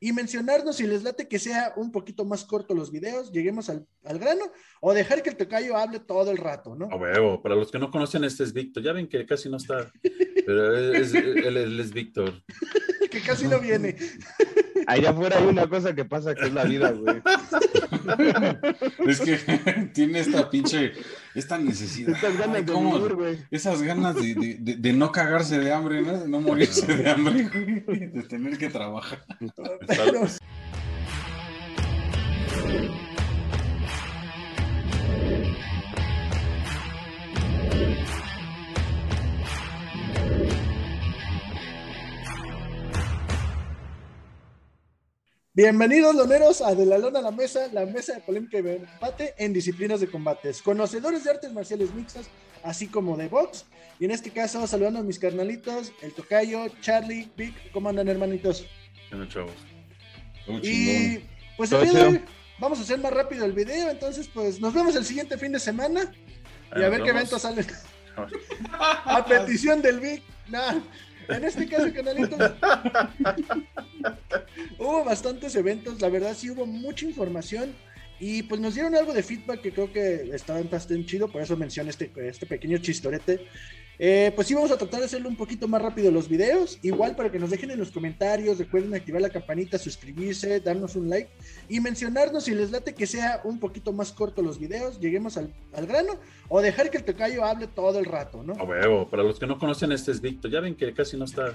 y mencionarnos si les late que sea un poquito más corto los videos, lleguemos al, grano, o dejar que el tocayo hable todo el rato, ¿no? A huevo, para los que no conocen, este es Víctor. Ya ven que casi no está, pero él es Víctor. que casi no viene. Allá afuera hay una cosa que pasa que es la vida, güey. Es que tiene esta pinche, esta necesidad. Estas ganas de güey. Esas ganas de, de, no cagarse de hambre, ¿no? De no morirse de hambre, güey. De tener que trabajar. Bienvenidos, loneros, a De la Lona a la Mesa, la mesa de polémica y debate en disciplinas de combates. Conocedores de artes marciales mixtas, así como de box. Y en este caso, saludando a mis carnalitos, el Tocayo, Charlie, Vic. ¿Cómo andan, hermanitos? Bueno, chavos. Y pues el día de hoy vamos a hacer más rápido el video. Entonces, pues nos vemos el siguiente fin de semana. Y a ver qué eventos salen. a petición del Vic. Nah. En este caso, canalito, hubo bastantes eventos, la verdad sí hubo mucha información y pues nos dieron algo de feedback que creo que estaba bastante chido, por eso mencioné este, este pequeño chistorete eh, pues sí, vamos a tratar de hacerlo un poquito más rápido los videos. Igual para que nos dejen en los comentarios, recuerden activar la campanita, suscribirse, darnos un like y mencionarnos si les late que sea un poquito más corto los videos, lleguemos al, grano o dejar que el tocayo hable todo el rato, ¿no? A huevo, para los que no conocen, este es Víctor. Ya ven que casi no está,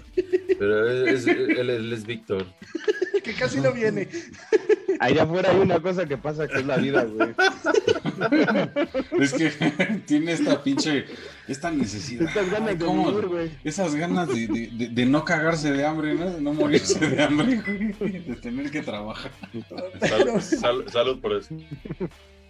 pero él es Víctor. que casi no viene. Allá afuera hay una cosa que pasa que es la vida, güey. Es que tiene esta pinche, esta necesidad. Estas ganas de morir, güey. Esas ganas de, de, no cagarse de hambre, ¿no? De no morirse de hambre, güey. De tener que trabajar. salud por eso.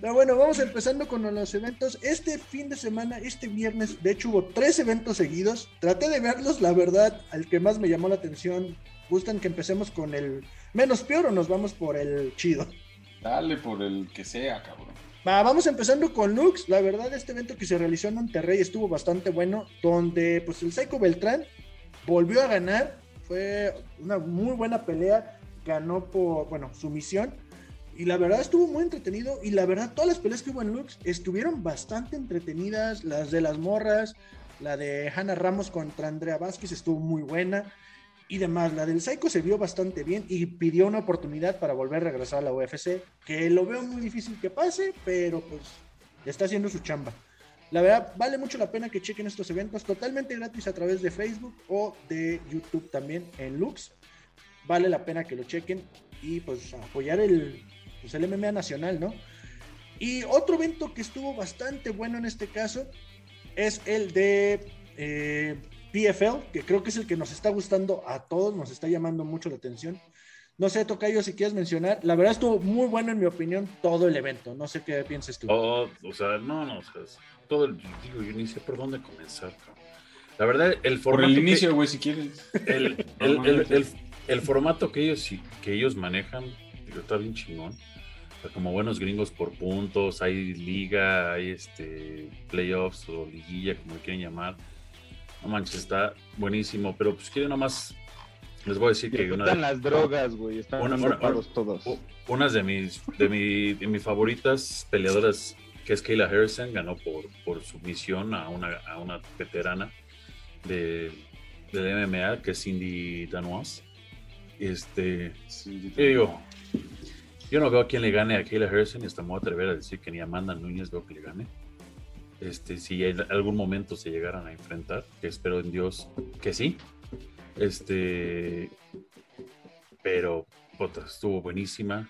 bueno, vamos empezando con los eventos. Este fin de semana, este viernes, de hecho hubo tres eventos seguidos. Traté de verlos, la verdad, al que más me llamó la atención. ¿Gustan que empecemos con el menos peor o nos vamos por el chido? Dale por el que sea, cabrón. Vamos empezando con Lux. La verdad, este evento que se realizó en Monterrey estuvo bastante bueno, donde pues el Psycho Beltrán volvió a ganar. Fue una muy buena pelea. Ganó por, bueno, su misión. Y la verdad estuvo muy entretenido. Y la verdad, todas las peleas que hubo en Lux estuvieron bastante entretenidas. Las de las morras, la de Hannah Ramos contra Andrea Vázquez estuvo muy buena y demás. La del Psycho se vio bastante bien y pidió una oportunidad para volver a regresar a la UFC, que lo veo muy difícil que pase, pero pues está haciendo su chamba. La verdad, vale mucho la pena que chequen estos eventos totalmente gratis a través de Facebook o de YouTube también en Lux. Vale la pena que lo chequen y pues apoyar el, pues, el MMA nacional, ¿no? Y otro evento que estuvo bastante bueno en este caso es el de eh, PFL, que creo que es el que nos está gustando a todos, nos está llamando mucho la atención. No sé, Tocayo, si quieres mencionar. La verdad estuvo muy bueno, en mi opinión, todo el evento. No sé qué piensas tú. Oh, o sea, no, no, o sea, todo el. Digo, yo ni sé por dónde comenzar, La verdad, el formato. Por el inicio, güey, si quieres. El, el, el, formato que ellos, que ellos manejan, digo, está bien chingón. como buenos gringos por puntos, hay liga, hay este playoffs o liguilla, como le quieren llamar no manches, está buenísimo, pero pues quiero nomás les voy a decir que una están las drogas, güey, están una, todos. Unas de mis de, mi, de mis favoritas peleadoras que es Kayla Harrison ganó por por sumisión a una a una veterana de del MMA que es Cindy Danois. Este, y digo, yo no veo a quién le gane a Kayla Harrison y hasta me voy a atrever a decir que ni Amanda Núñez veo que le gane este, si en algún momento se llegaran a enfrentar, que espero en Dios que sí. Este, pero estuvo buenísima.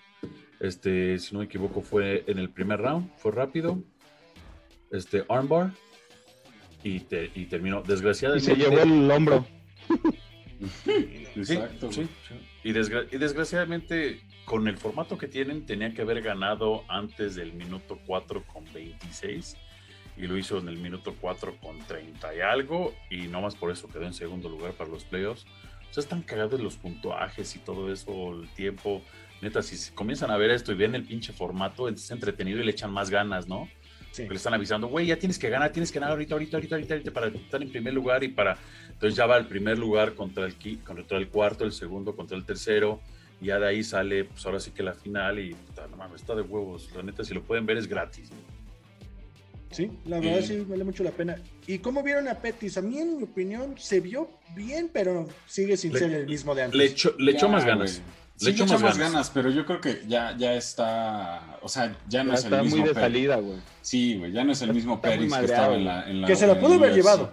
Este, si no me equivoco, fue en el primer round, fue rápido. Este, armbar. Y, y terminó, desgraciadamente. Y se llevó el hombro. Exacto. Sí, Y, y, desgraciadamente, con el formato que tienen, tenía que haber ganado antes del minuto 4 con 26 y lo hizo en el minuto 4 con 30 y algo y no más por eso quedó en segundo lugar para los playoffs. O sea, están cagados los puntuajes y todo eso, el tiempo. Neta, si comienzan a ver esto y ven el pinche formato, es entretenido y le echan más ganas, ¿no? Sí. le están avisando, güey, ya tienes que ganar, tienes que ganar ahorita, ahorita, ahorita, ahorita, para estar en primer lugar y para. Entonces ya va el primer lugar contra el, contra el cuarto, el segundo contra el tercero Y ya de ahí sale, pues ahora sí que la final y puta, no mames, está de huevos. La neta, si lo pueden ver es gratis. Sí, la verdad Y- sí vale mucho la pena. ¿Y cómo vieron a Petis? A mí, en mi opinión, se vio bien, pero sigue sin Le- ser el mismo de antes. Le echó, le echó Ya, más ganas. güey. Le Sí, echó más ganas. ganas, pero yo creo que ya, ya está, o sea, ya no Ya es el está mismo muy de Pérez. salida, güey. Sí, sí, ya no es el mismo Está Pérez que estaba en la, en la que se lo pudo haber llevado.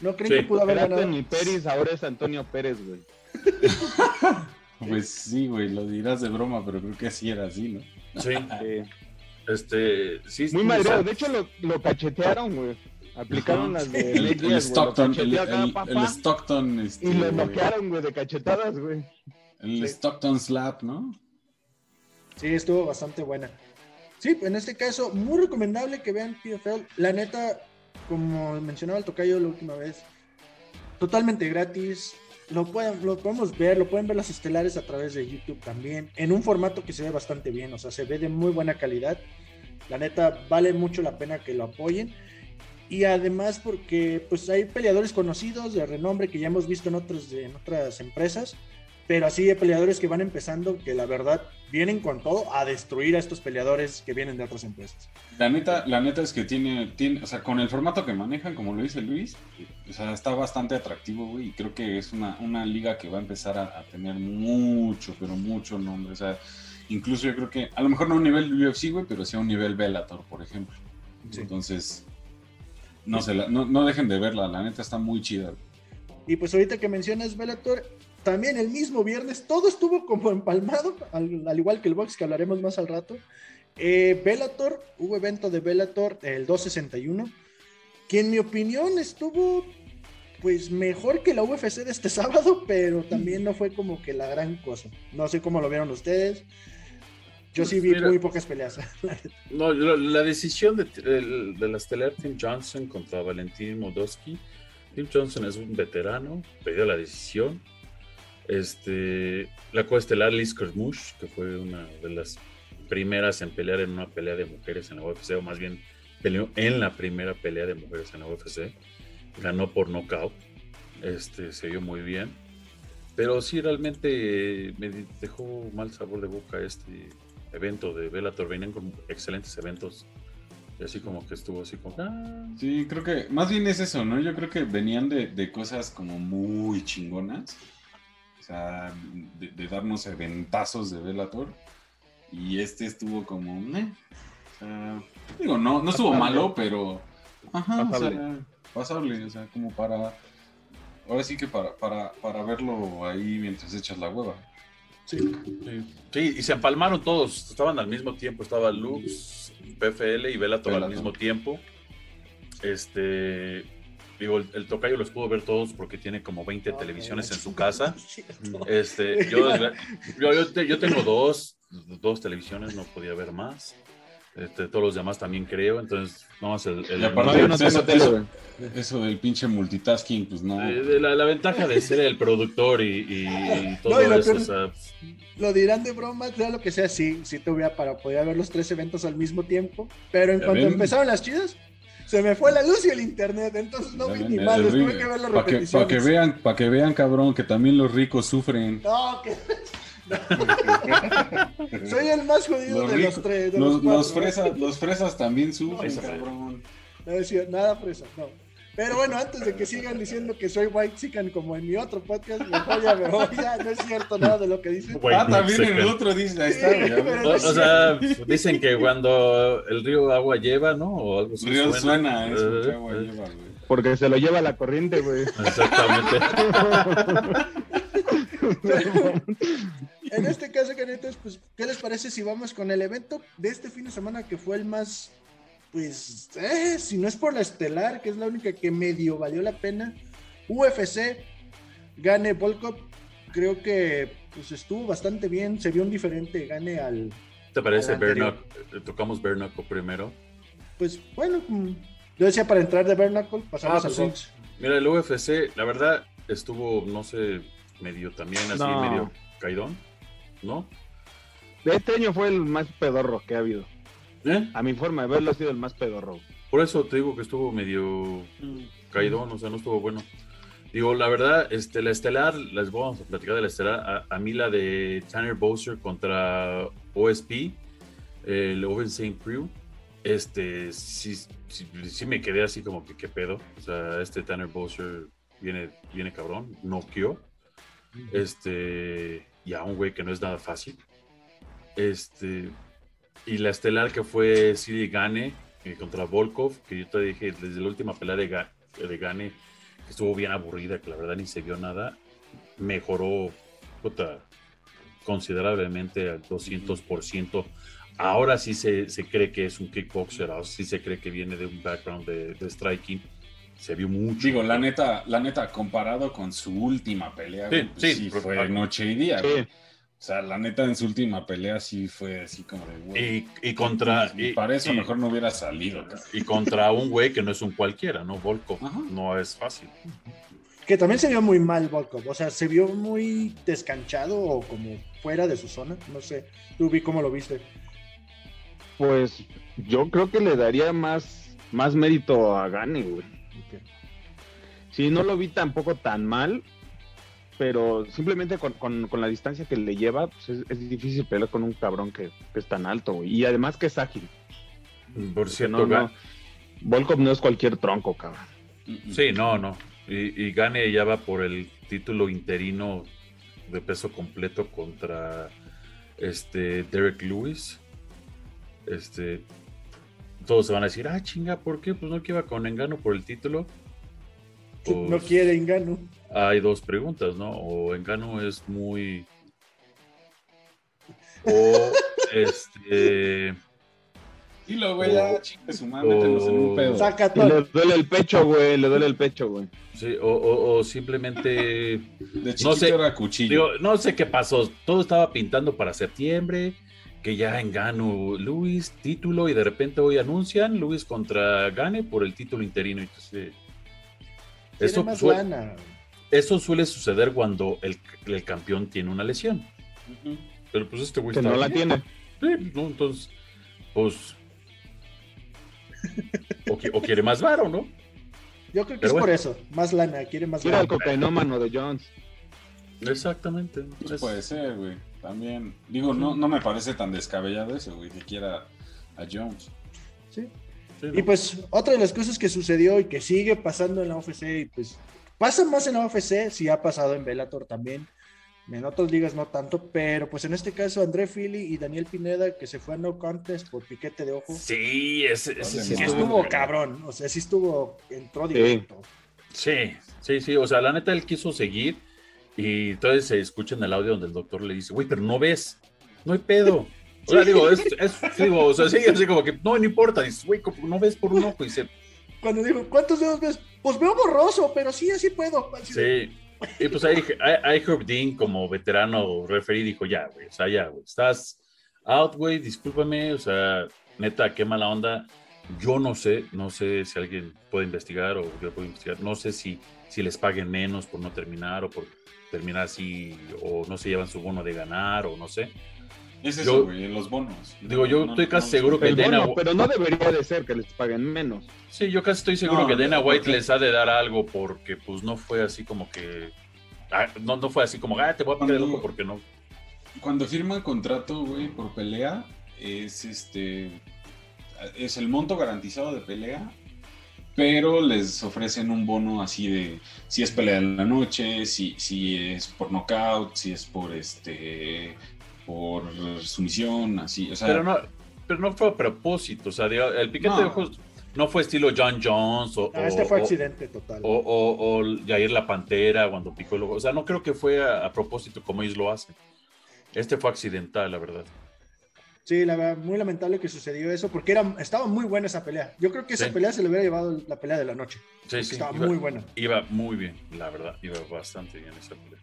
¿No creen Sí. que pudo haber Espérate, ganado? ni Pérez, ahora es Antonio Pérez, güey. Pues sí, güey, lo dirás de broma, pero creo que así era así, ¿no? Sí, Sí. Este, sí. Muy madreado. sea, De hecho, lo, lo cachetearon, güey. Aplicaron las de El, Stockton, el, cacheteó acá, el- papá, el Stockton, este, y lo noquearon, güey, de cachetadas, güey. el Sí. Stockton Slap, ¿no? Sí, estuvo bastante buena. Sí, en este caso, muy recomendable que vean PFL. La neta, como mencionaba el tocayo la última vez, totalmente gratis. Lo, pueden, lo podemos ver, lo pueden ver los estelares a través de YouTube también, en un formato que se ve bastante bien, o sea, se ve de muy buena calidad. La neta, vale mucho la pena que lo apoyen. Y además porque pues hay peleadores conocidos de renombre que ya hemos visto en, otros, en otras empresas, pero así hay peleadores que van empezando que la verdad vienen con todo a destruir a estos peleadores que vienen de otras empresas. La neta, la neta es que tiene, tiene, o sea, con el formato que manejan, como lo dice Luis, o sea, está bastante atractivo, güey, y creo que es una, una liga que va a empezar a, a tener mucho, pero mucho nombre, o sea, incluso yo creo que, a lo mejor no a un nivel UFC, güey, pero sí a un nivel Bellator, por ejemplo. Sí. Entonces, no, se la- no, no dejen de verla, la neta está muy chida. Y pues ahorita que mencionas Bellator, también el mismo viernes todo estuvo como empalmado, al, al igual que el box que hablaremos más al rato. Eh, Bellator, hubo evento de Bellator el 261, que en mi opinión estuvo pues mejor que la UFC de este sábado, pero también no fue como que la gran cosa. No sé cómo lo vieron ustedes. Yo sí Pues vi mira. muy pocas peleas. No, la, la decisión de, de, de la estelar Tim Johnson contra Valentín Modowski. Tim Johnson es un veterano, perdió la decisión. Este, la coestelar Liz Kermush, que fue una de las primeras en pelear en una pelea de mujeres en la UFC, o más bien peleó en la primera pelea de mujeres en la UFC. Ganó por nocaut. Este, se vio muy bien. Pero sí, realmente me dejó mal sabor de boca este evento de Bellator. Venían con excelentes eventos. Y así como que estuvo así como... ah, Sí, creo que más bien es eso, ¿no? Yo creo que venían de, de cosas como muy chingonas. O sea, de, de darnos eventazos de Bellator. Y este estuvo como... "Meh". O sea, digo, no, no estuvo Pasable. malo, pero... Ajá, Pasable. o sea, pasable. O sea, como para... Ahora sí que para, para, para verlo ahí mientras echas la hueva. Sí. Sí, sí, y se empalmaron todos. Estaban al mismo tiempo. Estaba Lux, PFL y Bellator al mismo tiempo. Este... Digo, el, el tocayo los pudo ver todos porque tiene como 20 televisiones en su casa. Este, yo, yo, yo yo tengo dos, dos televisiones, no podía ver más. Este, todos los demás también creo, entonces, no más el, el- aparte, No, no eso- del pinche multitasking, pues no. eh, de la, la ventaja de ser el productor y, y- y todo No, y lo eso, peor- o sea, Lo dirán de broma, sea lo que sea, sí, sí tuve para poder ver los tres eventos al mismo tiempo, pero en cuanto ven. empezaron las chidas, se me fue la luz y el internet, entonces no vi ni ring- tuve que ver las Para que, pa' repeticiones. que vean, para que vean, cabrón, que también los ricos sufren. No, que... Soy el más jodido Los de los tres. de Los, cuatro, los ¿no? fresas, los fresas también sufren, Eso, cabrón. No decía nada fresa, no. Pero bueno, antes de que sigan diciendo que soy white chicken como en mi otro podcast, mejor ya me voy, ya no es cierto nada de lo que dicen. White ah, también en el otro dice, ahí está, Sí, o, o sea, dicen que cuando el río agua lleva, ¿no? O algo así Río suena, es Eh, que agua lleva, güey. Porque se lo lleva la corriente, güey. Exactamente. En este caso, canetas, pues, ¿qué les parece si vamos con el evento de este fin de semana que fue el más, pues, eh, si no es por la estelar, que es la única que medio valió la pena, UFC, gane Volkov, creo que pues estuvo bastante bien, se vio un diferente, gane al, ¿Te parece Al. Bernac? Tocamos Bernaco primero. pues bueno, mm, yo decía para entrar de Bernacle, pasamos Ah, al pues sí. box. Mira, el UFC, la verdad, estuvo, no sé, medio también así, No. medio caidón, ¿no? Este año fue el más pedorro que ha habido. ¿Eh? A mi forma de verlo ha sido el más pedorro. Por eso te digo que estuvo medio Mm. caidón, o sea, no estuvo bueno. Digo, la verdad, este, la estelar, les vamos a platicar de la estelar. A, a mí la de Tanner Bowser contra OSP, el Oven St. Crew, este, sí, sí, sí me quedé así como que qué pedo. O sea, este Tanner Bowser viene, viene cabrón, noqueó. Este, y a un güey que no es nada fácil. Este, y la estelar que fue CD Gane eh, contra Volkov, que yo te dije desde la última pelea de, Ga- Gane, que estuvo bien aburrida, que la verdad ni se vio nada, mejoró considerablemente al 200%. Ahora sí se, se cree que es un kickboxer, ahora sí se cree que viene de un background de striking. Se vio mucho. Digo, la neta, la neta, comparado con su última pelea, Sí, pues sí, sí, pero- fue noche y día, Sí. O sea, la neta, en su última pelea sí fue así como de, güey. Y, y contra. y y- para eso y- mejor no hubiera salido. Y contra un güey que no es un cualquiera, ¿no? Volkov. Ajá. No es fácil. Que también se vio muy mal Volkov, o sea, se vio muy descanchado o como fuera de su zona, no sé, tú vi cómo lo viste. Pues yo creo que le daría más, más mérito a Gane, güey. Sí, no lo vi tampoco tan mal, pero simplemente con, con- con la distancia que le lleva, pues es, es difícil pelear con un cabrón que, que es tan alto, güey. Y además que es ágil. Por cierto, no, no. Volkov no es cualquier tronco, cabrón. Sí, no, no. Y, y Gane ya va por el título interino de peso completo contra este Derek Lewis. Este, todos se van a decir, ah, chinga, ¿por qué? Pues no que iba con Engano por el título. No Pues, quiere Engano. Hay dos preguntas, ¿no? O Engano es muy. O este. Y luego, güey, ya, chingue su madre, mételos en un pedo. Saca Y le todo. duele el pecho, güey, le duele el pecho, güey. Sí, o, o- o simplemente. De no sé, era cuchillo. Digo, no sé qué pasó. Todo estaba pintando para septiembre. Que ya en Gano Luis, título, y de repente hoy anuncian Luis contra Gane por el título interino. Entonces, Tiene eso, más sue- lana. eso suele suceder cuando el, el campeón tiene una lesión. Pero pues este güey no la bien. tiene. Sí, ¿no? Entonces, pues. O, qui- o quiere más varo, ¿no? Yo creo que Pero es bueno. por eso, más lana, quiere más Era el lana. cocainómano de Jones. Exactamente. Pues Es- puede ser, güey. También. Digo, no, no me parece tan descabellado eso, güey, que quiera a Jones. Sí. Sí, ¿no? Y pues otra de las cosas que sucedió y que sigue pasando en la UFC, y pues pasa más en la UFC, sí ha pasado en Bellator también, en otras ligas no tanto, pero pues en este caso André Fili y Daniel Pineda que se fue a no contest por piquete de ojo, Sí, ese, ese Vale, sí sí estuvo cabrón, o sea, sí estuvo, entró directo. Sí, sí, sí. O sea, la neta él quiso seguir y entonces se escucha en el audio donde el doctor le dice, güey, pero no ves, no hay pedo. O sea, digo, es, es- digo, o sea, sí, así como que no, no importa. Dices, güey, no ves por un ojo. Y dice, Cuando dijo, ¿cuántos dedos ves? Pues veo borroso, pero sí, así puedo. Así de- sí. Y pues ahí, ahí, Dean, como veterano referí, dijo, ya, güey, o sea, ya, güey, estás out, güey, discúlpame, o sea, neta, qué mala onda. Yo no sé, no sé si alguien puede investigar o yo puedo investigar, no sé si, si les paguen menos por no terminar o por terminar así, o no se llevan su bono de ganar, o no sé. Es Yo- eso, güey, en los bonos. Digo, yo estoy casi seguro que El Dana- bono, pero no debería de ser que les paguen menos. Sí, yo casi estoy seguro No, que Dana White porque- les ha de dar algo porque pues no fue así como que... ah, no, no fue así como, ah, te voy a pagar el ojo porque no. Cuando firman contrato, güey, por pelea, es este. Es el monto garantizado de pelea, pero les ofrecen un bono así de si es pelea en la noche, si, si es por knockout, si es por este. Por sumisión, así. O sea, Pero no, pero no fue a propósito, o sea, digo, el piquete No. de ojos no fue estilo John Jones o, Ah, o- este fue o- accidente total. o, o- o Jair la Pantera cuando picó el ojo. O sea, no creo que fue a, a propósito como ellos lo hacen. Este fue accidental, la verdad. Sí, la verdad, muy lamentable que sucedió eso, porque era, estaba muy buena esa pelea. Yo creo que esa Sí. pelea se le hubiera llevado la pelea de la noche. Sí, sí, estaba iba, muy buena. iba muy bien, la verdad, iba bastante bien esa pelea.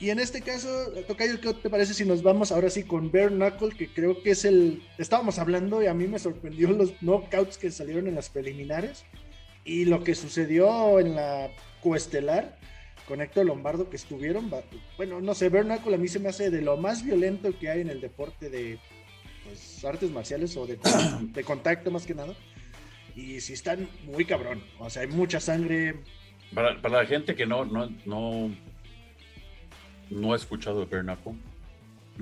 Y en este caso, Tocayo, ¿qué te parece si nos vamos ahora sí con Bare Knuckle, que creo que es el... Estábamos hablando y a mí me sorprendió los knockouts que salieron en las preliminares y lo que sucedió en la coestelar con Héctor Lombardo que estuvieron, bueno, no sé, Bare Knuckle a mí se me hace de lo más violento que hay en el deporte de pues, artes marciales o de, de contacto más que nada. Y sí están muy cabrón, o sea, hay mucha sangre, Para, para la gente que no, no, no, no ha escuchado de Bernacle,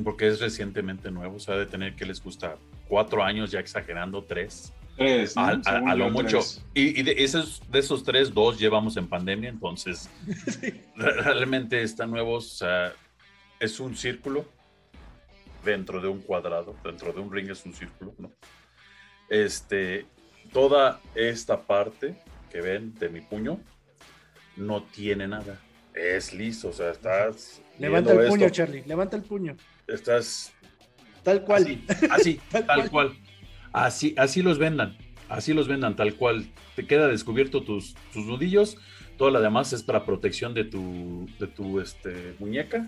porque es recientemente nuevo, o sea, de tener que les gusta cuatro años, ya exagerando, tres. Tres, ¿no? A, a- Según a lo mucho. tres. Y, y de, esos, de esos tres, dos llevamos en pandemia, entonces Sí. realmente están nuevos. O sea, es un círculo dentro de un cuadrado, dentro de un ring es un círculo, ¿no? Este, toda esta parte que ven de mi puño no tiene nada. Es liso, o sea, estás. Levanta el puño, esto, Charlie. Levanta el puño. Estás Tal cual. Así, así, Tal tal, cual. Así, así los vendan. Así los vendan, tal cual. Te queda descubierto tus, tus nudillos. Todo lo demás es para protección de tu, de tu este, muñeca.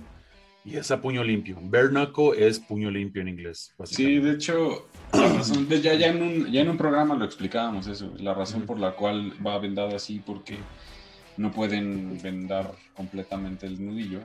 Y es a puño limpio. Knuckle es puño limpio en inglés. Sí, de hecho, la razón, de- ya, ya, en un, ya en un programa lo explicábamos eso, la razón por la cual va vendado así, porque no pueden vendar completamente el nudillo,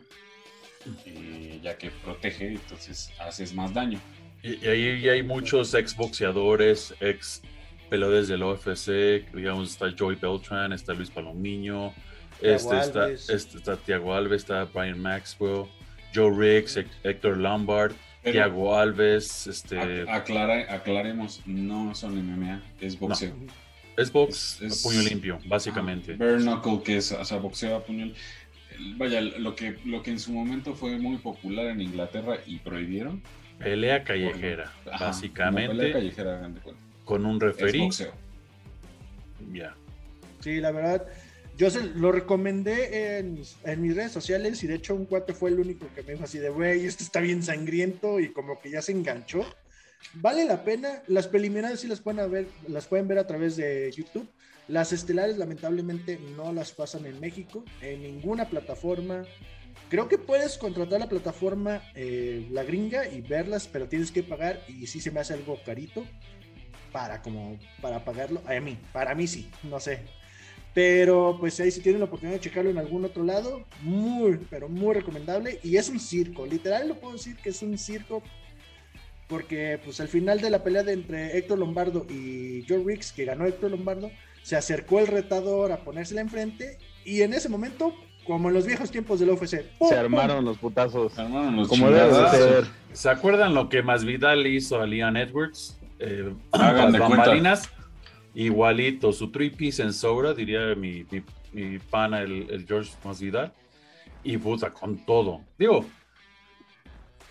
eh, ya que protege, entonces haces más daño. Y, y ahí y hay muchos ex boxeadores, ex peleadores del OFC. Digamos, está Joey Beltran, está Luis Palomiño, este está, este está Thiago Alves, está Brian Maxwell, Joe Riggs, Héctor Lombard. Pero Thiago Alves, este, ac- aclara- aclaremos, no son MMA, es boxeo. Box es- a puño limpio, básicamente. Ah, bare knuckle, que es, o sea, boxeo a puño. Vaya, lo que, lo que en su momento fue muy popular en Inglaterra y prohibieron. Pelea callejera, básicamente, pelea callejera, con un Es referí. boxeo. Ya. Sí, la verdad, yo se lo recomendé en, mis- en mis redes sociales y de hecho un cuate fue el único que me dijo así de, güey, esto está bien sangriento y como que ya se enganchó. Vale la pena, las preliminares sí las pueden ver, las pueden ver a través de YouTube. Las estelares lamentablemente no las pasan en México, en ninguna plataforma. Creo que puedes contratar la plataforma eh, La Gringa y verlas, pero tienes que pagar y sí se me hace algo carito para como para pagarlo. A mí, para mí sí, no sé. Pero pues ahí si tienen la oportunidad de checarlo en algún otro lado, muy, pero muy recomendable. Y es un circo, literal lo puedo decir que es un circo. Porque pues al final de la pelea de entre Héctor Lombardo y Joe Riggs, que ganó Héctor Lombardo, se acercó el retador a ponérsela enfrente. Y en ese momento, como en los viejos tiempos del UFC, ¡pum, Se pum! armaron los putazos. Armaron los Como debe de chingadazos. ser. ¿Se acuerdan lo que Masvidal hizo a Leon Edwards? Eh, Hagan de bambalinas. Igualito, su three piece en sobra, diría mi, mi, mi pana, el, el George Masvidal. Y puta, con todo. Digo,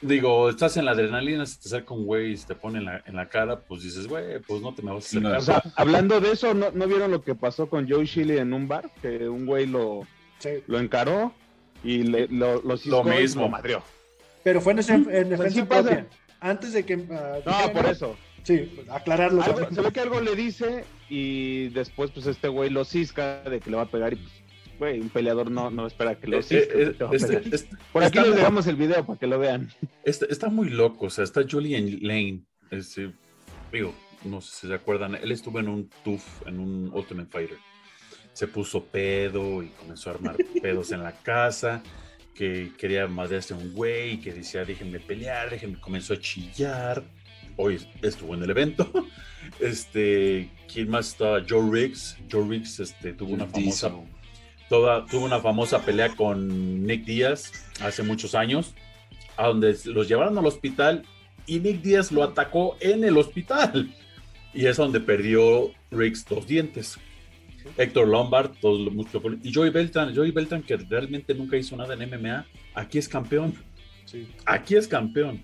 digo, estás en la adrenalina, si te acerca un güey y se te pone en la, en la cara, pues dices, güey, pues no te me vas a acercar. O sea, hablando de eso, ¿no, ¿no vieron lo que pasó con Joe Shiley en un bar? Que un güey lo, Sí, lo encaró y le, lo, lo ciscó y mismo. lo madrió. pero fue en, ese- en defensa Pues sí propia. Antes de que. ah, No, por eso. Sí, aclararlo. Algo- se ve que algo le dice y después pues este güey lo cisca de que le va a pegar y pues, güey, un peleador no, no espera que lo Eh, eh, este- pegar. este- Por aquí les dejamos el video para que lo vean. Está, está muy loco, o sea, está Julian Lane. Este, digo, no sé si se acuerdan, él estuvo en un TUF, en un Ultimate Fighter. Se puso pedo y comenzó a armar pedos en la casa, que quería madrearse a un güey, que decía, déjenme pelear, déjenme, comenzó a chillar. Hoy estuvo en el evento. Este, ¿quién más estaba? Joe Riggs. Joe Riggs este, tuvo una famosa. Toda, tuvo una famosa pelea con Nick Díaz hace muchos años, a donde los llevaron al hospital y Nick Díaz lo atacó en el hospital. Y es donde perdió Riggs dos dientes. Héctor Lombard, todos mucho y Joey Beltran, Joey Beltran que realmente nunca hizo nada en MMA, aquí es campeón, Sí. aquí es campeón.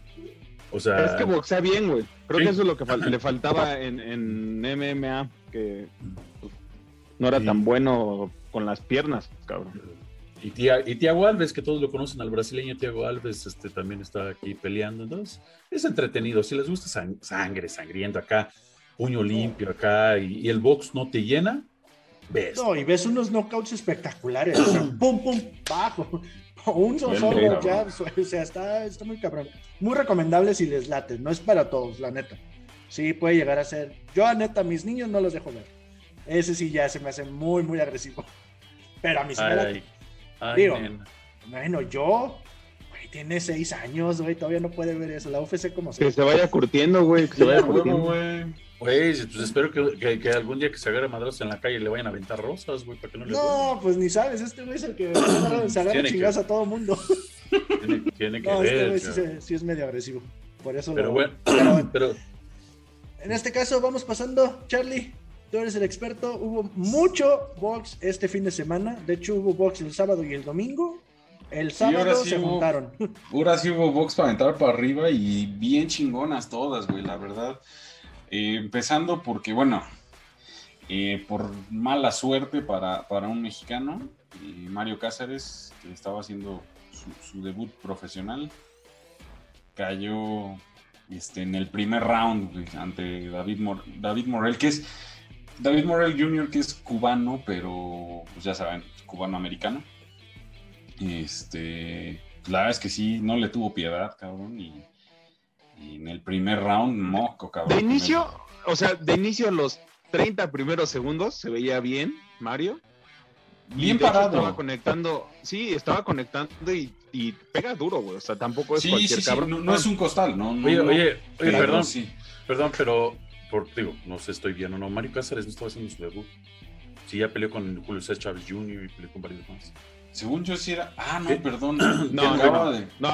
O sea, es que boxea bien, güey. Creo Sí. que eso es lo que fal- le faltaba en, en MMA, que pues, no era Sí. tan bueno con las piernas, cabrón. Y, Tia- y Tiago Alves, que todos lo conocen, al brasileño Tiago Alves, este, también está aquí peleando. Entonces, es entretenido. Si les gusta sang- sangre, sangriento acá, puño limpio acá, y, y el box no te llena, ves. No, y ves unos knockouts espectaculares. o sea, pum, pum, bajo. Un solo ya. O sea, está, está muy cabrón. Muy recomendable si les late. No es para todos, la neta. Sí, puede llegar a ser. Yo, a neta, mis niños no los dejo ver. Ese sí ya se me hace muy, muy agresivo. Pero a mí sí me late. Ay, ay, Digo, nena. Bueno, yo, güey, tiene seis años, güey, todavía no puede ver eso. La UFC como Que se vaya curtiendo, güey. Que se vaya curtiendo. güey. Güey, pues espero que, que- que algún día que se agarre madrazos en la calle le vayan a aventar rosas, güey, para que no le No, pues ni sabes, este güey es el que se agarra, se Tiene que- chingazo a todo mundo. Tiene, tiene que No, este ver. güey sí, se- es medio agresivo. Por eso Pero lo- bueno, Pero bueno, pero en este caso vamos pasando, Charlie. Tú eres el experto. Hubo mucho box este fin de semana. De hecho, hubo box el sábado y el domingo. El sábado sí se hubo- juntaron. Ahora sí hubo box para entrar para arriba y bien chingonas todas, güey, la verdad. Eh, empezando porque, bueno, eh, por mala suerte para, para un mexicano, eh, Mario Cáceres, que estaba haciendo su, su debut profesional, cayó este, en el primer round güey, ante David, Mor- David Morel, que es David Morel Jr., que es cubano, pero pues ya saben, cubano-americano. Este, la verdad es que sí, no le tuvo piedad, cabrón, y, y en el primer round, moco, cabrón. De inicio, o sea, de inicio los 30 primeros segundos se veía bien, Mario. Y Bien de hecho parado. Estaba conectando, sí, estaba conectando y, y pega duro, güey. O sea, tampoco es Sí, cualquier sí, sí, cabrón. no, no es un costal, no, no, oye, no, oye, oye, perdón, sí. perdón, pero por, digo, no sé, estoy bien o no. Mario Cáceres no estaba haciendo su debut. Sí, ya peleó con Julio César Chávez Jr. y peleó con varios más. Según yo sí era, ah, no, ¿Qué? perdón, No, no, no. de- No,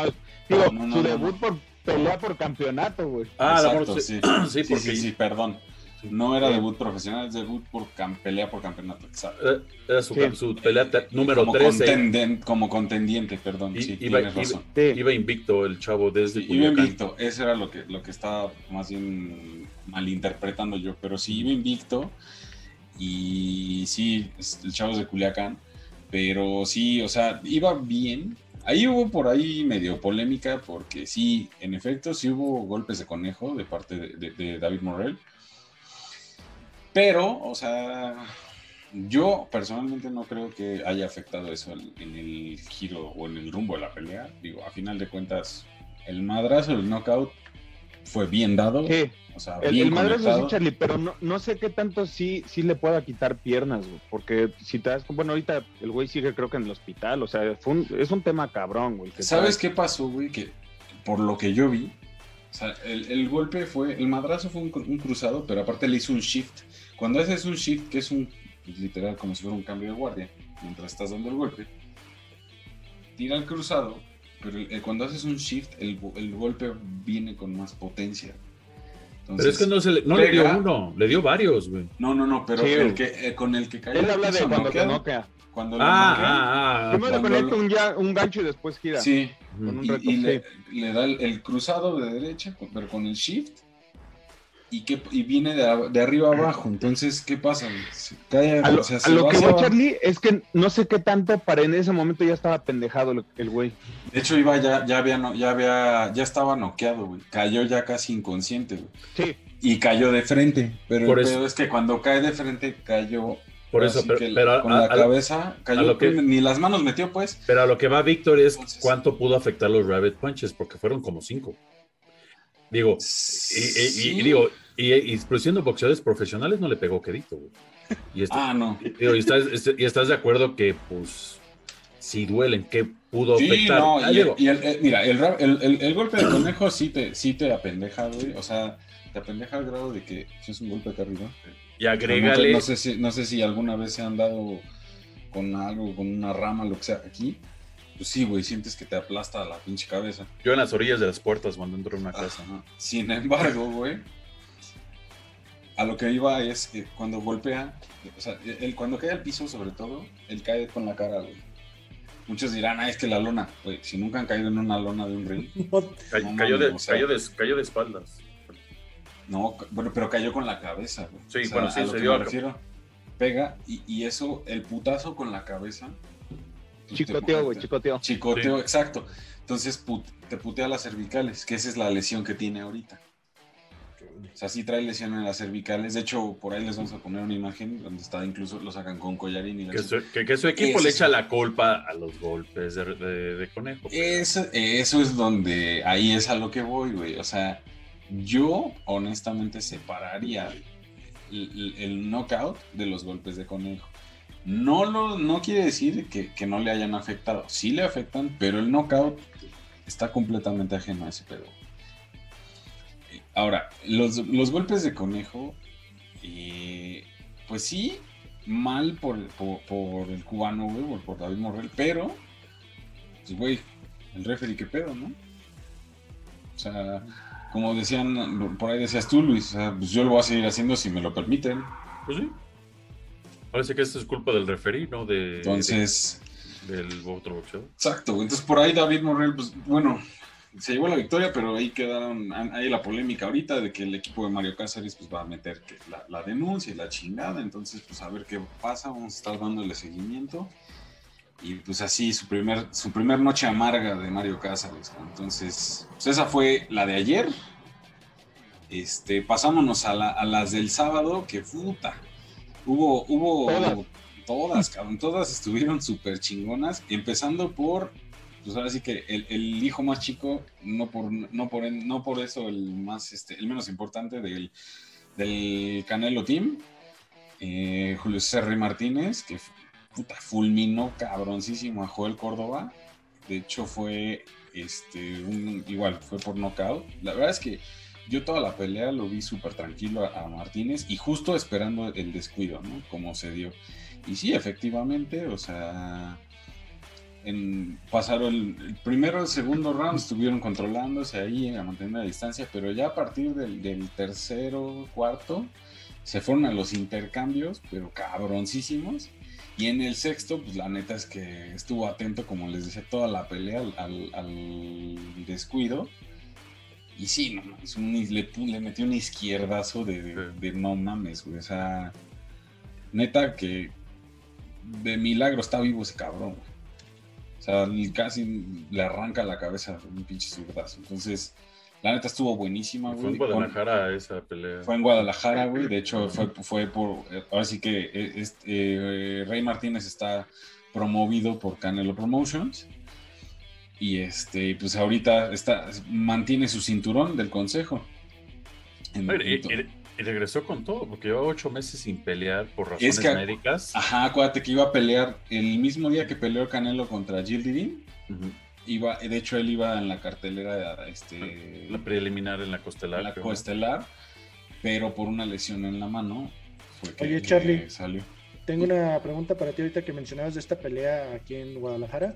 digo, No, no, su no, debut no. por pelea por campeonato, güey. Ah, la Exacto, sí, Sí, porque sí, sí, perdón. No era debut profesional, es debut por cam- pelea por campeonato. Exacto. era, era su, Sí. su pelea número como, 13. contenden- como contendiente, perdón. Y- sí, iba- tienes razón. Iba invicto el chavo desde Sí, iba invicto, eso era lo que, lo que estaba más bien malinterpretando yo, pero sí iba invicto y sí, el chavo es de Culiacán, pero sí, o sea, iba bien. Ahí hubo por ahí medio polémica porque sí, en efecto, sí hubo golpes de conejo de parte de, de- de David Morrell, pero, o sea, yo personalmente no creo que haya afectado eso en en el giro o en el rumbo de la pelea. Digo, a final de cuentas, el madrazo, el knockout fue bien dado. Sí, O sea, el, bien el madrazo sí, Charlie, pero no, no sé qué tanto sí, sí le pueda quitar piernas, güey. Porque si te das bueno, ahorita el güey sigue creo que en el hospital, o sea, fue un- es un tema cabrón, güey. que ¿Sabes trae. qué pasó, güey? Que por lo que yo vi, o sea, el, el golpe fue, el madrazo fue un cruzado, pero aparte le hizo un shift. Cuando haces un shift, que es un, pues, literal, como si fuera un cambio de guardia, mientras estás dando el golpe, tira el cruzado, pero el- el- cuando haces un shift, el, el golpe viene con más potencia. Pero es Entonces, que no, se le, no le dio uno, le dio varios, güey. No, no, no, pero Sí, el que, eh, con el que cayó Él habla de cuando te noqueado, noquea. cuando lo Ah, noquea, ah, ah. Primero le cuando conecta lo- un, ya, un gancho y después gira. Sí, con un y, reto, y le, sí. le da el, el cruzado de derecha, pero con el shift, y, que, y viene de, a- de arriba abajo. Entonces, ¿qué pasa? Se cae, A lo, o sea, a se lo va que voy, abajo. Charlie, es que no sé qué tanto para en ese momento ya estaba pendejado el, el güey. De hecho, iba ya, ya había, no- ya había, ya estaba noqueado, güey. Cayó ya casi inconsciente, güey. Sí, Y cayó de frente. Pero Por el eso- pedo es que cuando cae de frente, cayó. Por eso, pero, a, con a- la a- cabeza, cayó, lo que- ni las manos metió, pues. pero a lo que va Víctor es Entonces- cuánto pudo afectar los Rabbit Punches, porque fueron como cinco. Digo, y, y- y- Sí. y digo, y, y pero siendo boxeadores profesionales no le pegó quedito, güey. Y, Ah, no. digo, y estás, este- y estás de acuerdo que, pues, si duelen, ¿qué pudo Sí, afectar? no, Ah, digo, el, el- mira, el, el- golpe de conejo sí te, sí te apendeja, güey. O sea, te apendeja al grado de que si es un golpe acá arriba. y No, agrégale, no sé si, no sé si alguna vez se han dado con algo, con una rama, lo que sea, aquí. Pues sí, güey, sientes que te aplasta la pinche cabeza. yo en las orillas de las puertas cuando entro en una casa. Ajá. Sin embargo, güey, a lo que iba es que cuando golpea, o sea, él cuando cae al piso, sobre todo, él cae con la cara, güey. Muchos dirán, ah, es que la lona, güey, si nunca han caído en una lona de un ring, No, Ca- No cayó, de, o sea- cayó, de, cayó de espaldas. no, bueno, pero cayó con la cabeza, güey. Sí, bueno, sí, a lo se que dio me refiero, pega, y, y eso, el putazo con la cabeza. Te- chicoteo, güey, te- chicoteo. Chicoteo, Sí. exacto. Entonces put- te putea las cervicales, que esa es la lesión que tiene ahorita. O sea, sí trae lesión en las cervicales. De hecho, por ahí les vamos a poner una imagen donde está incluso lo sacan con collarín y Que su, que, que su equipo le echa la culpa a los golpes de, de- de conejo. Eso, eso es donde, ahí es a lo que voy, güey. O sea, yo honestamente separaría el- el knockout de los golpes de conejo. No, lo, no quiere decir que, que no le hayan afectado. Sí le afectan, pero el knockout está completamente ajeno a ese pedo. Ahora, los, los golpes de conejo, eh, pues sí, mal por, por, el cubano, güey, por, por David Morrell, pero, pues, güey, el referee, ¿qué pedo, no? O sea, como decían, por ahí decías tú, Luis, pues yo lo voy a seguir haciendo si me lo permiten. Pues sí. Parece que esto es culpa del referee, ¿no? De, Entonces, de- del otro boxeador. exacto, entonces por ahí David Morrell, pues bueno, se llevó la victoria, pero ahí quedaron, hay la polémica ahorita de que el equipo de Mario Cáceres pues va a meter que la, la denuncia y la chingada, entonces pues a ver qué pasa, vamos a estar dándole seguimiento. Y pues así su primer, su primer noche amarga de Mario Cáceres. Entonces, pues esa fue la de ayer. Este, pasámonos a, la- a las del sábado, que puta. Hubo, hubo Todas. todas, cabrón, todas estuvieron súper chingonas, empezando por, pues ahora sí que el, el hijo más chico, no por, no por, no por eso el más, este, el menos importante del, del Canelo Team, eh, Julio César Martínez, que puta, fulminó cabroncísimo a Joel Córdoba. De hecho, fue este un, igual, fue por knockout. La verdad es que yo toda la pelea lo vi súper tranquilo a, Martínez y justo esperando el descuido, ¿no? Como se dio. Y sí, efectivamente, o sea, en, pasaron el, el primero, el segundo round, estuvieron controlándose ahí a mantener la distancia, pero ya a partir del, tercero, cuarto, se fueron los intercambios, pero cabroncísimos. Y en el sexto, pues la neta es que estuvo atento, como les decía, toda la pelea al descuido. Y sí, no mames, un- le, metió un izquierdazo de, de- de no mames, güey. O sea, neta que de milagro está vivo ese cabrón, güey. O sea, casi le arranca la cabeza un pinche zurdazo. Entonces, la neta estuvo buenísima, güey. Fue en Con- Guadalajara esa pelea. fue en Guadalajara, güey. De hecho, fue, fue por. Ahora sí que este, eh, Rey Martínez está promovido por Canelo Promotions. Y este, pues ahorita está, mantiene su cinturón del consejo. En- en- y- y regresó con todo, porque llevaba ocho meses sin pelear por razones Es que- médicas. Ajá, acuérdate que iba a pelear el mismo día que peleó Canelo contra Jill. Iba, de hecho, él iba en la cartelera este, La preliminar en la costelar. la creo, coestelar, pero por una lesión en la mano fue que, Oye, que Charlie. salió. Tengo una pregunta para ti ahorita que mencionabas de esta pelea aquí en Guadalajara.